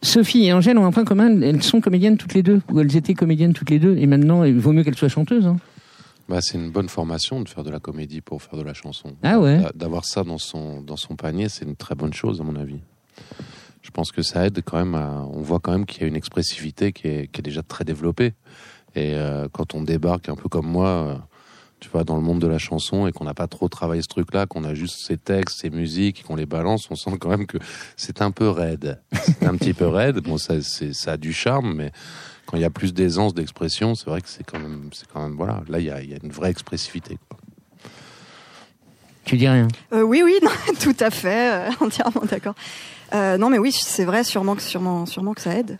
Sophie et Angèle ont un point commun, elles sont comédiennes toutes les deux, ou elles étaient comédiennes toutes les deux, et maintenant il vaut mieux qu'elles soient chanteuses. Hein. Bah, c'est une bonne formation de faire de la comédie pour faire de la chanson. Ah ouais. D'a- D'avoir ça dans son, dans son panier, c'est une très bonne chose, à mon avis. Je pense que ça aide quand même à. On voit quand même qu'il y a une expressivité qui est, qui est déjà très développée. Et euh, quand on débarque un peu comme moi, euh, tu vois, dans le monde de la chanson et qu'on n'a pas trop travaillé ce truc-là, qu'on a juste ces textes, ces musiques, et qu'on les balance, on sent quand même que c'est un peu raide. C'est un petit peu raide. Bon, ça, ça a du charme, mais quand il y a plus d'aisance d'expression, c'est vrai que c'est quand même, c'est quand même, voilà, là, il y a, il y a une vraie expressivité. quoi. Tu dis rien. Euh, oui, oui, non, tout à fait, euh, entièrement d'accord. Euh, non, mais oui, c'est vrai, sûrement que, sûrement, sûrement que ça aide.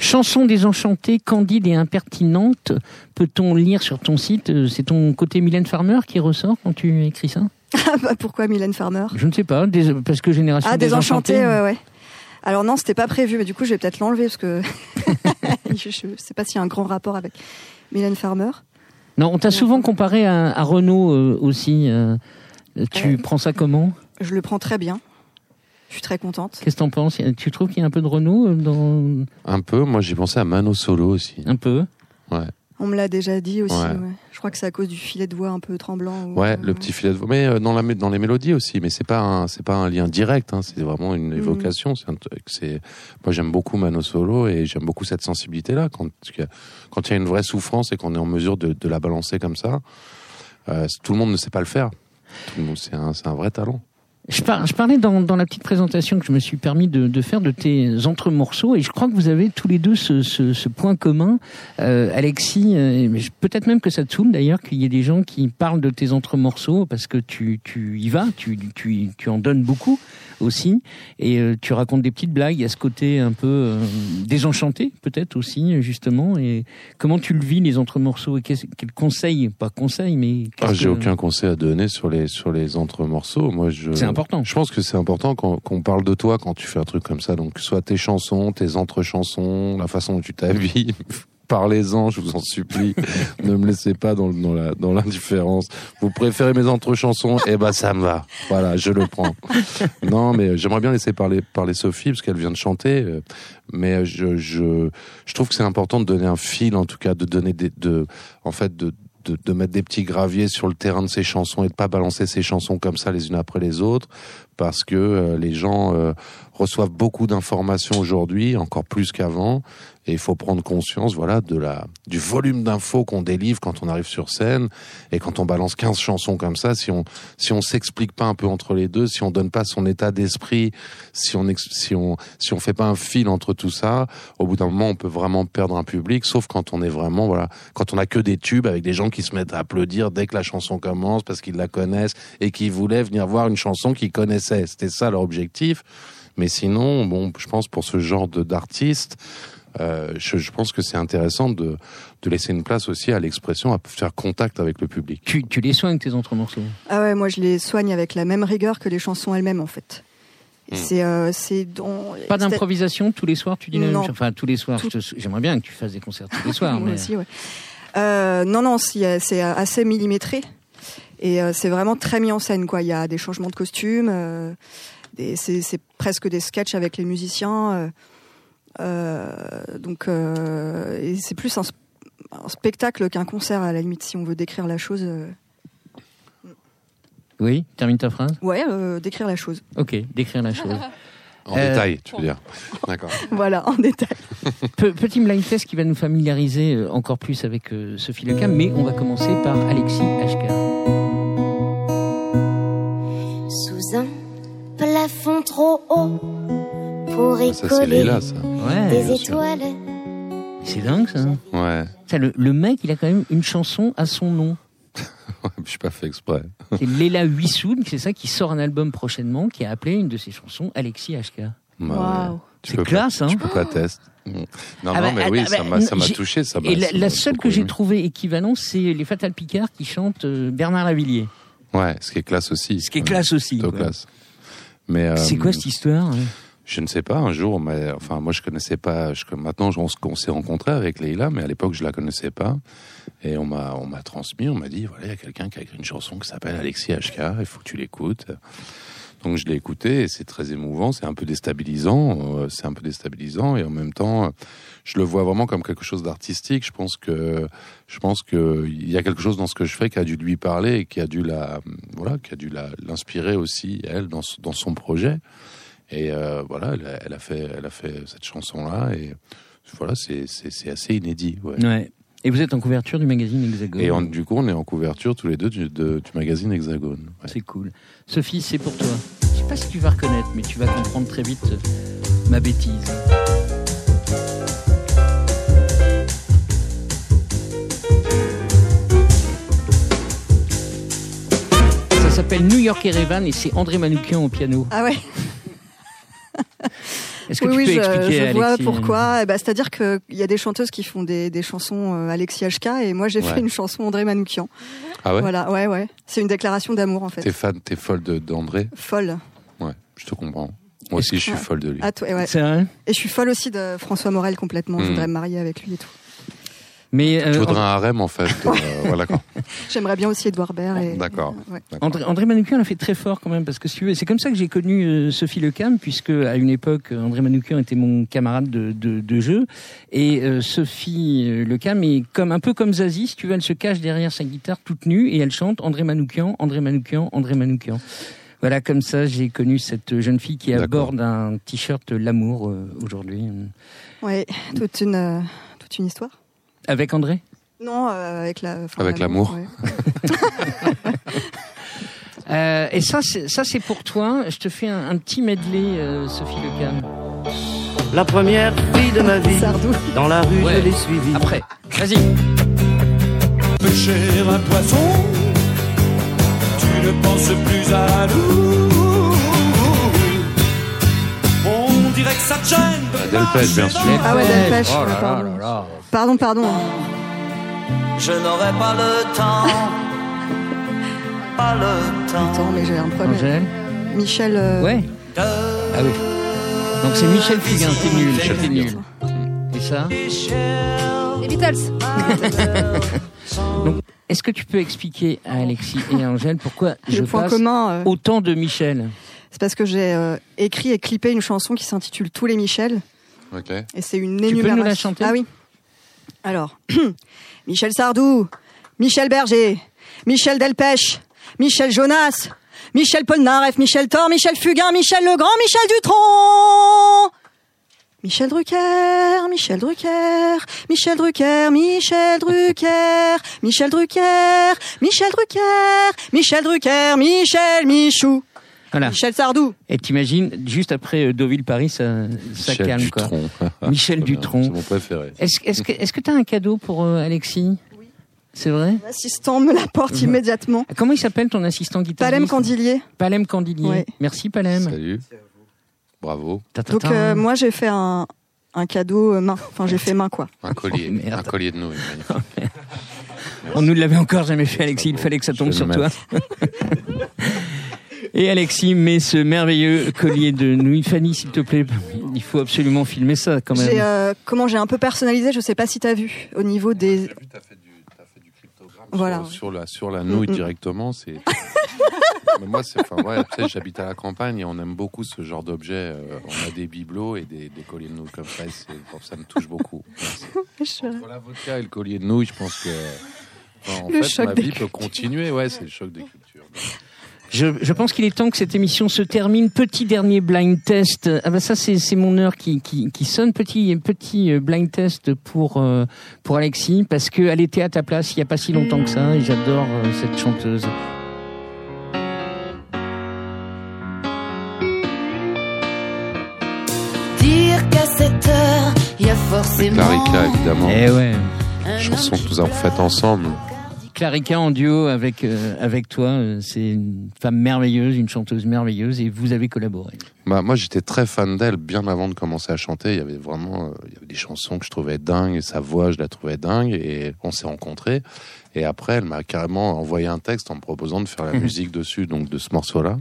Chanson désenchantée, candide et impertinente, peut-on lire sur ton site C'est ton côté Mylène Farmer qui ressort quand tu écris ça? Ah bah, Pourquoi Mylène Farmer? Je ne sais pas, des- parce que Génération Ah, désenchanté, Désenchantée. ouais, ouais. Alors non, c'était pas prévu, mais du coup, je vais peut-être l'enlever parce que je, je sais pas s'il y a un grand rapport avec Mylène Farmer. Non, on t'a souvent comparé à, à Renault euh, aussi. euh, tu Euh. prends ça comment Je le prends très bien. Je suis très contente. Qu'est-ce que t'en penses Tu trouves qu'il y a un peu de Renault dans Un peu, moi j'ai pensé à Mano Solo aussi. un peu Ouais, On me l'a déjà dit aussi. Ouais. ouais. Je crois que c'est à cause du filet de voix un peu tremblant. ou- ouais, le petit filet de voix, mais euh, dans la mé- dans les mélodies aussi, mais c'est pas un c'est pas un lien direct, hein, c'est vraiment une Mhm. évocation. C'est moi j'aime beaucoup Mano Solo et j'aime beaucoup cette sensibilité là quand il y a une vraie souffrance et qu'on est en mesure de, de la balancer comme ça. euh, tout le monde ne sait pas le faire. Un, c'est un vrai talent. Je, par- je parlais dans, dans la petite présentation que je me suis permis de, de faire de tes entre-morceaux et je crois que vous avez tous les deux ce, ce, ce point commun. Euh, Alexis, euh, peut-être même que ça te saoule d'ailleurs qu'il y ait des gens qui parlent de tes entre-morceaux parce que tu, tu y vas, tu, tu, tu en donnes beaucoup aussi et euh, tu racontes des petites blagues. Il y a ce côté un peu euh, désenchanté peut-être aussi justement. Et comment tu le vis les entre-morceaux et quel conseil, pas conseil, mais Ah, j'ai que- aucun conseil à donner sur les sur les entre-morceaux. Moi, je. Important. Je pense que c'est important qu'on parle de toi quand tu fais un truc comme ça. Donc, soit tes chansons, tes entre-chansons, la façon dont tu t'habilles. Parlez-en, je vous en supplie. ne me laissez pas dans, dans l'indifférence. Vous préférez mes entre-chansons? Eh ben, ça me va. Voilà, je le prends. non, mais j'aimerais bien laisser parler parler Sophie parce qu'elle vient de chanter. Mais je je je trouve que c'est important de donner un fil, en tout cas, de donner des de en fait de de, mettre des petits graviers sur le terrain de ses chansons et de pas balancer ses chansons comme ça les unes après les autres parce que euh, les gens euh, reçoivent beaucoup d'informations aujourd'hui encore plus qu'avant et il faut prendre conscience voilà de la du volume d'infos qu'on délivre quand on arrive sur scène. Et quand on balance 15 chansons comme ça si on si on s'explique pas un peu entre les deux si on donne pas son état d'esprit si on si on si on fait pas un fil entre tout ça au bout d'un moment on peut vraiment perdre un public. Sauf quand on est vraiment voilà quand on a que des tubes avec des gens qui se mettent à applaudir dès que la chanson commence parce qu'ils la connaissent et qui voulaient venir voir une chanson qu'ils connaissaient. C'était ça leur objectif. Mais sinon bon je pense pour ce genre d'artistes euh, je, je pense que c'est intéressant de, de laisser une place aussi à l'expression, à faire contact avec le public. Tu, tu les soignes tes entre-morceaux Ah ouais, moi je les soigne avec la même rigueur que les chansons elles-mêmes en fait. Hmm. C'est euh, Pas d'improvisation tous les soirs, tu dis la même Non. chose? Enfin, tous les soirs. J'aimerais bien que tu fasses des concerts tous les soirs. Moi mais... aussi, ouais. Euh, non, non, si, c'est assez millimétré. Et euh, c'est vraiment très mis en scène, quoi. Il y a des changements de costumes, euh, c'est presque des sketchs avec les musiciens. Euh, donc, euh, c'est plus un, sp- un spectacle qu'un concert, à la limite, si on veut décrire la chose. euh. Oui, termine ta phrase. Ouais, euh, décrire la chose. Ok, décrire la chose. En Euh, détail, tu veux dire. D'accord. Voilà, en détail. Pe- petit blind test qui va nous familiariser encore plus avec euh, Sophie Lecam, mais on va commencer par Alexis HK. Sous un plafond trop haut pour y Ça, c'est coller Leila, ça. Ouais, des étoiles. c'est dingue ça. Ouais. Ça, le, le mec, il a quand même une chanson à son nom. Je suis pas fait exprès. C'est Léla Huissoun, c'est ça, qui sort un album prochainement, qui a appelé une de ses chansons Alexis HK. Bah, ouais. Tu C'est classe, pas- hein Tu peux pas tester. Non, Ah non, bah, mais ah oui, bah, ça m'a, ça m'a j'ai- touché. Ça m'a- Et la, ça la m'a seule que j'ai trouvée équivalente, c'est les Fatal Picard qui chantent euh, Bernard Lavillier. Ouais, ce qui est classe aussi. Ce qui est Ouais, classe aussi. classe. Mais euh, C'est quoi cette histoire hein? Je ne sais pas. Un jour, enfin, moi, je connaissais pas. Je, maintenant, on, s'est rencontrés avec Leïla, mais à l'époque, je la connaissais pas. Et on m'a, transmis. On m'a dit, voilà, il y a quelqu'un qui a écrit une chanson qui s'appelle Alexis HK. Il faut que tu l'écoutes. Donc, je l'ai écouté et c'est très émouvant. C'est un peu déstabilisant. euh, C'est un peu déstabilisant et en même temps, je le vois vraiment comme quelque chose d'artistique. Je pense que, je pense que il y a quelque chose dans ce que je fais qui a dû lui parler et qui a dû la, voilà, qui a dû l'inspirer aussi elle dans son projet. Et euh, voilà, elle a, elle a fait, elle a fait cette chanson-là et voilà, c'est assez inédit. Ouais. Ouais. Et vous êtes en couverture du magazine Hexagone. Et en- du coup, on est en couverture tous les deux du, de- du magazine Hexagone. Ouais. C'est cool. Sophie, c'est pour toi. Je sais pas si tu vas reconnaître, mais tu vas comprendre très vite euh, ma bêtise. Ça s'appelle New York Erevan et c'est André Manoukian au piano. Ah ouais Est-ce que oui, tu oui, peux je, expliquer je vois Alexis pourquoi. Eh ben, C'est-à-dire qu'il y a des chanteuses qui font des, des chansons euh, Alexis HK et moi j'ai Ouais. fait une chanson André Manoukian. Ah ouais? Voilà, ouais, ouais. C'est une déclaration d'amour en fait. T'es fan, t'es folle d'André? Folle. Ouais, je te comprends. Moi aussi, je suis Ouais. folle de lui. Ah, toi, ouais. C'est vrai Et je suis folle aussi de François Morel complètement. Je Mm. voudrais me marier avec lui et tout. Mais euh, Tu voudrais un harem en fait. euh, voilà. J'aimerais bien aussi Edouard Baird. Et... D'accord. Ouais. André, André Manoukian l'a fait très fort quand même parce que si c'est comme ça que j'ai connu euh, Sophie Lecam puisque à une époque André Manoukian était mon camarade de, de, de jeu et euh, Sophie Lecam est comme un peu comme Zazie si tu veux elle se cache derrière sa guitare toute nue et elle chante André Manoukian André Manoukian André Manoukian voilà comme ça j'ai connu cette jeune fille qui aborde un t-shirt l'amour euh, aujourd'hui Ouais, toute une, euh, toute une histoire. Avec André? Non, euh, avec la. enfin, Avec l'amour. ouais. Euh, et ça, c'est ça, c'est pour toi. Je te fais un, un petit medley, euh, Sophie Lecam. La première fille de ma vie, Sardou. dans la rue, Ouais. je l'ai suivie. Après, vas-y. Pêcher un poisson, tu ne penses plus à nous. Delpech, bien sûr. Ah ouais, Delpech, Oh pardon. là là. Pardon, pardon. Je n'aurai pas le temps. Pas le temps. Attends, mais j'ai un problème. Angèle. Michel. euh, Ouais. Ah oui. Donc c'est Michel Fugain. T'es nul. T'es nul. Et ça Les Beatles. Donc, est-ce que tu peux expliquer à Alexis et à Angèle pourquoi je Le passe commun, euh, autant de Michel? C'est parce que j'ai euh, écrit et clippé une chanson qui s'intitule Tous les Michel. Ok. Et c'est une Tu peux énumération. nous la chanter? Ah oui. Alors, Michel Sardou, Michel Berger, Michel Delpech, Michel Jonas, Michel Polnareff, Michel Thor, Michel Fugain, Michel Legrand, Michel Dutronc. Michel Drucker, Michel Drucker, Michel Drucker, Michel Drucker, Michel Drucker, Michel Drucker, Michel Drucker, Michel Michou, Voilà. Michel Sardou. Et t'imagines, juste après euh, Deauville-Paris, ça, ça Michel calme. Quoi. Dutronc. Michel Dutronc. C'est mon préféré. Est-ce est-ce que est-ce que t'as un cadeau pour euh, Alexis? Oui. C'est vrai? L'assistant me l'apporte immédiatement. Comment il s'appelle ton assistant guitariste? Palem Candilier. Palem Candilier. Ouais. Merci Palem. Salut. Bravo. Ta, ta, Donc euh, moi j'ai fait un, un cadeau euh, main. Enfin j'ai fait main quoi. Un collier. Oh, merde. un collier de nouilles. On nous l'avait encore jamais fait, Alexis. Il fallait que ça tombe sur toi. Et Alexis met ce merveilleux collier de nouilles. Fanny, s'il te plaît, il faut absolument filmer ça quand même. euh, comment j'ai un peu personnalisé. Je sais pas si t'as vu au niveau des. J'ai vu, t'as fait du, t'as fait du cryptogramme Voilà. sur, sur la, sur la nouille Mm, mm. directement. C'est. Mais moi, c'est, enfin, ouais, tu sais, j'habite à la campagne et on aime beaucoup ce genre d'objet. Euh, on a des bibelots et des, des colliers de nouilles comme ça. Et c'est, bon, ça me touche beaucoup. Entre la vodka et le collier de nouilles, je pense que. enfin, en Le fait, choc ma vie peut continuer. Ouais, c'est le choc des cultures. Je, je pense qu'il est temps que cette émission se termine. Petit dernier blind test. Ah bah ça c'est c'est mon heure qui, qui, qui sonne. Petit petit euh, blind test pour euh, pour Alexis parce que elle était à ta place il y a pas si longtemps que ça et j'adore euh, cette chanteuse. Dire qu'à cette heure, il y a forcément. Clarica, évidemment. Eh ouais. Chanson que nous avons faite ensemble. Clarica en duo avec euh, avec toi, euh, c'est une femme merveilleuse, une chanteuse merveilleuse et vous avez collaboré. Bah, moi, j'étais très fan d'elle bien avant de commencer à chanter. Il y avait vraiment, euh, il y avait des chansons que je trouvais dingues, et sa voix, je la trouvais dingue, et on s'est rencontrés. Et après, elle m'a carrément envoyé un texte en me proposant de faire la musique dessus, donc de ce morceau-là.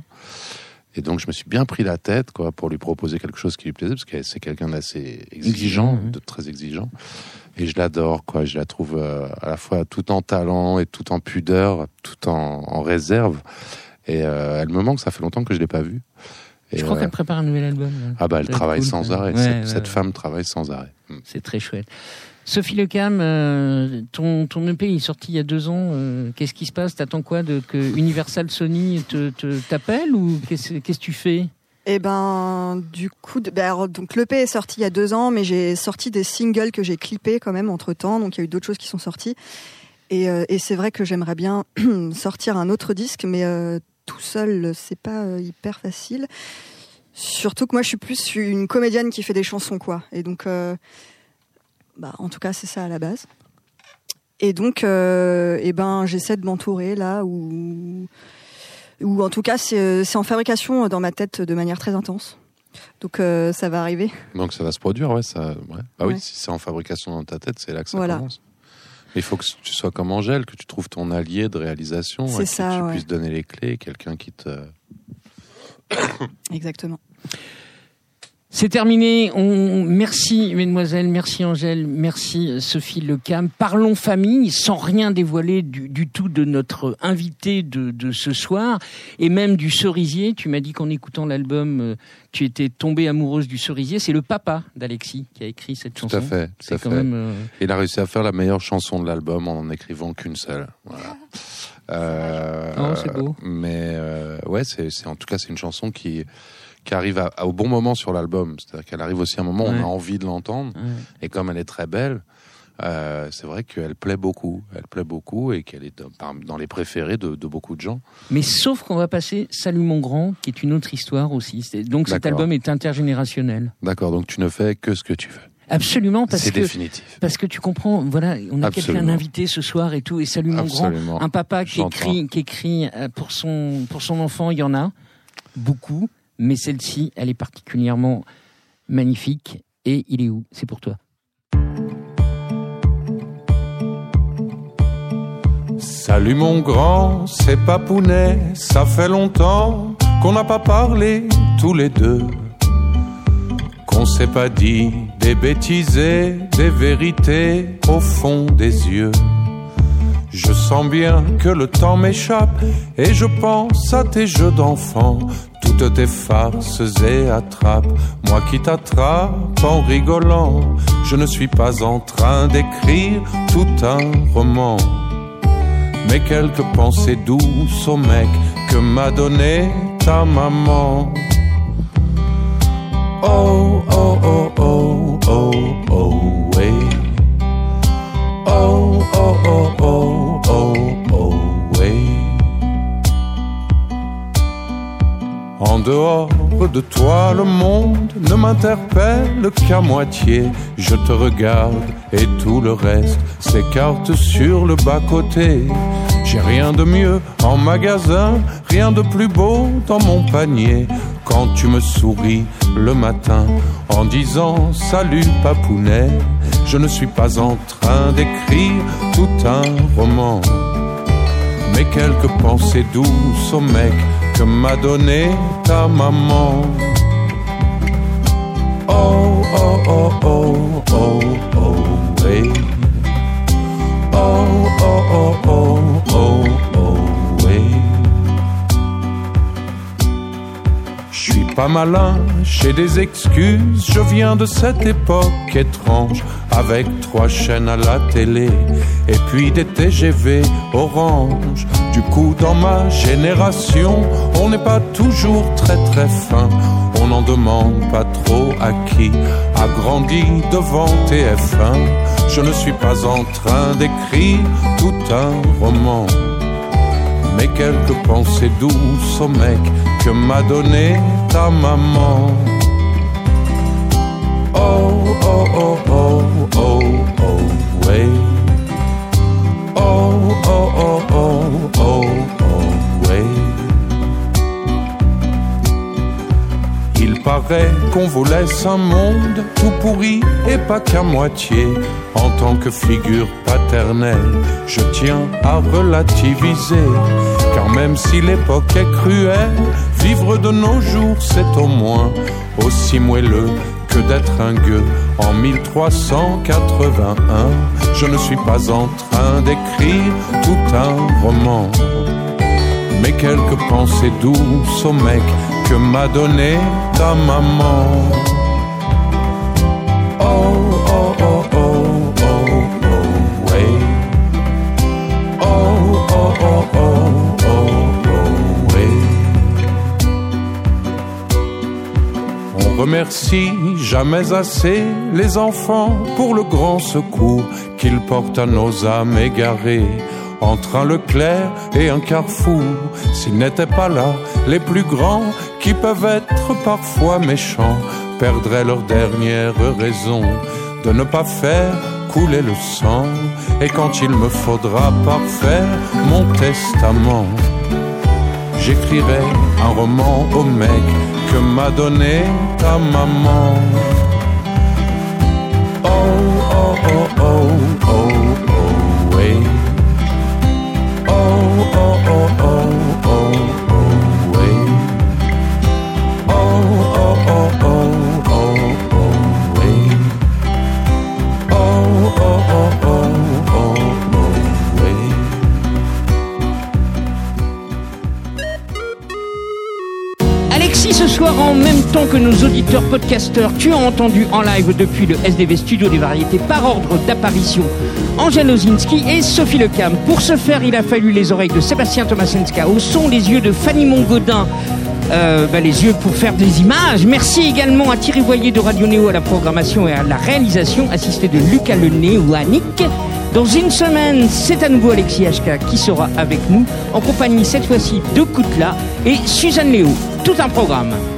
Et donc, je me suis bien pris la tête, quoi, pour lui proposer quelque chose qui lui plaisait, parce que c'est quelqu'un d'assez exigeant, Exigeant, de très exigeant. Et je l'adore, quoi. Je la trouve euh, à la fois tout en talent et tout en pudeur, tout en, en réserve. Et euh, elle me manque, ça fait longtemps que je l'ai pas vue. Et, Je crois euh, qu'elle prépare un nouvel album. là. ah bah elle travaille cool, sans arrêt. Ouais, cette ouais, cette ouais. femme travaille sans arrêt. Mm. C'est très chouette. Sophie Lecam, ton, ton EP est sorti il y a deux ans. qu'est-ce qui se passe? T'attends quoi de que Universal Sony te- t'appelle ou qu'est-ce qu'est-ce que tu fais? Et ben du coup, de- ben, donc l'EP est sorti il y a deux ans, mais j'ai sorti des singles que j'ai clippés quand même entre temps. Donc il y a eu d'autres choses qui sont sorties. Et, euh, c'est vrai que j'aimerais bien sortir un autre disque, mais euh, tout seul, c'est pas euh, hyper facile. Surtout que moi, je suis plus une comédienne qui fait des chansons, quoi. Et donc, bah, en tout cas, c'est ça à la base. Et donc, eh ben, j'essaie de m'entourer là où, ou en tout cas, c'est c'est en fabrication dans ma tête de manière très intense. Donc, euh, ça va arriver. Donc ça va se produire, ouais. Ça, ouais. Bah oui, Ouais. si c'est en fabrication dans ta tête, c'est là que ça Voilà. commence. Mais il faut que tu sois comme Angèle, que tu trouves ton allié de réalisation, C'est et ça, que tu ouais. puisses donner les clés, quelqu'un qui te. Exactement. C'est terminé. On... Merci, mesdemoiselles, merci Angèle, merci Sophie Lecam. Parlons famille sans rien dévoiler du, du tout de notre invité de, de ce soir et même du cerisier. Tu m'as dit qu'en écoutant l'album, euh, tu étais tombée amoureuse du cerisier. C'est le papa d'Alexis qui a écrit cette Tout chanson. à fait, tout à fait. même. euh, Il a réussi à faire la meilleure chanson de l'album en en écrivant qu'une seule. Voilà. Euh, Oh, c'est beau. Mais euh, ouais, c'est c'est- en tout cas c'est une chanson qui qui arrive à- à- au bon moment sur l'album. C'est-à-dire qu'elle arrive aussi à un moment où Ouais. on a envie de l'entendre. ouais. Et comme elle est très belle, euh, c'est vrai qu'elle plaît beaucoup. Elle plaît beaucoup et qu'elle est dans, par- dans les préférés de, de beaucoup de gens. Mais sauf qu'on va passer Salut mon grand, qui est une autre histoire aussi. Donc cet album est intergénérationnel. D'accord, donc tu ne fais que ce que tu veux. Absolument, parce C'est que définitif. parce que tu comprends. Voilà, on a quelqu'un invité ce soir et tout. Et Salut mon Absolument. grand, un papa qui écrit, qui écrit euh, pour son pour son enfant. Il y en a beaucoup, mais celle-ci, elle est particulièrement magnifique. Et il est où? C'est pour toi. Salut mon grand, c'est Papounet, ça fait longtemps qu'on n'a pas parlé tous les deux. Qu'on s'est pas dit des bêtises des vérités au fond des yeux. Je sens bien que le temps m'échappe et je pense à tes jeux d'enfant, toutes tes farces et attrapes, moi qui t'attrape en rigolant. Je ne suis pas en train d'écrire tout un roman mais quelques pensées douces au mec que m'a donné ta maman. Oh, oh, oh, oh, oh, oh, oui. Oh, oh, oh, oh, En dehors de toi, le monde ne m'interpelle qu'à moitié. Je te regarde et tout le reste s'écarte sur le bas-côté. J'ai rien de mieux en magasin, rien de plus beau dans mon panier. Quand tu me souris le matin en disant salut papounet, je ne suis pas en train d'écrire tout un roman mais quelques pensées douces au mec que m'a donné ta maman. Oh, oh, oh, oh, oh, oh, oui. Oh, oh, oh, oh, oh, oh. Je suis pas malin, j'ai des excuses, je viens de cette époque étrange, avec trois chaînes à la télé, et puis des TGV orange. Du coup, dans ma génération, on n'est pas toujours très très fin, on n'en demande pas trop à qui a grandi devant TF1. Je ne suis pas en train d'écrire tout un roman mais quelques pensées douces au mec que m'a donné ta maman. Oh, oh, oh, oh, oh, oh, ouais. Oh, oh, oh, oh, oh, oh, ouais. Paraît qu'on vous laisse un monde tout pourri et pas qu'à moitié. En tant que figure paternelle, je tiens à relativiser. Car même si l'époque est cruelle, vivre de nos jours c'est au moins aussi moelleux que d'être un gueux en 1381. Je ne suis pas en train d'écrire tout un roman mais quelques pensées douces au mec que m'a donné ta maman. Oh, oh, oh, oh, oh, oh, ouais. Oh, oh, oh, oh, oh, oh, ouais. On remercie jamais assez les enfants pour le grand secours qu'ils portent à nos âmes égarées. Entre un Leclerc et un carrefour, s'ils n'étaient pas là, les plus grands, qui peuvent être parfois méchants, perdraient leur dernière raison de ne pas faire couler le sang. Et quand il me faudra parfaire mon testament, j'écrirai un roman au mec que m'a donné ta maman. Oh, oh, oh, oh, oh, soir, en même temps que nos auditeurs podcasteurs, tu as entendu en live depuis le SDV Studio des Variétés par ordre d'apparition Angèle Ozinski et Sophie Lecam. Pour ce faire, il a fallu les oreilles de Sébastien Tomasenska, au son des yeux de Fanny Mongodin, euh, bah, les yeux pour faire des images. Merci également à Thierry Voyer de Radio Néo à la programmation et à la réalisation, assisté de Lucas Le Néoanique. Dans une semaine, c'est à nouveau Alexis HK qui sera avec nous, en compagnie cette fois-ci de Koutla et Suzanne Léo. Tout un programme.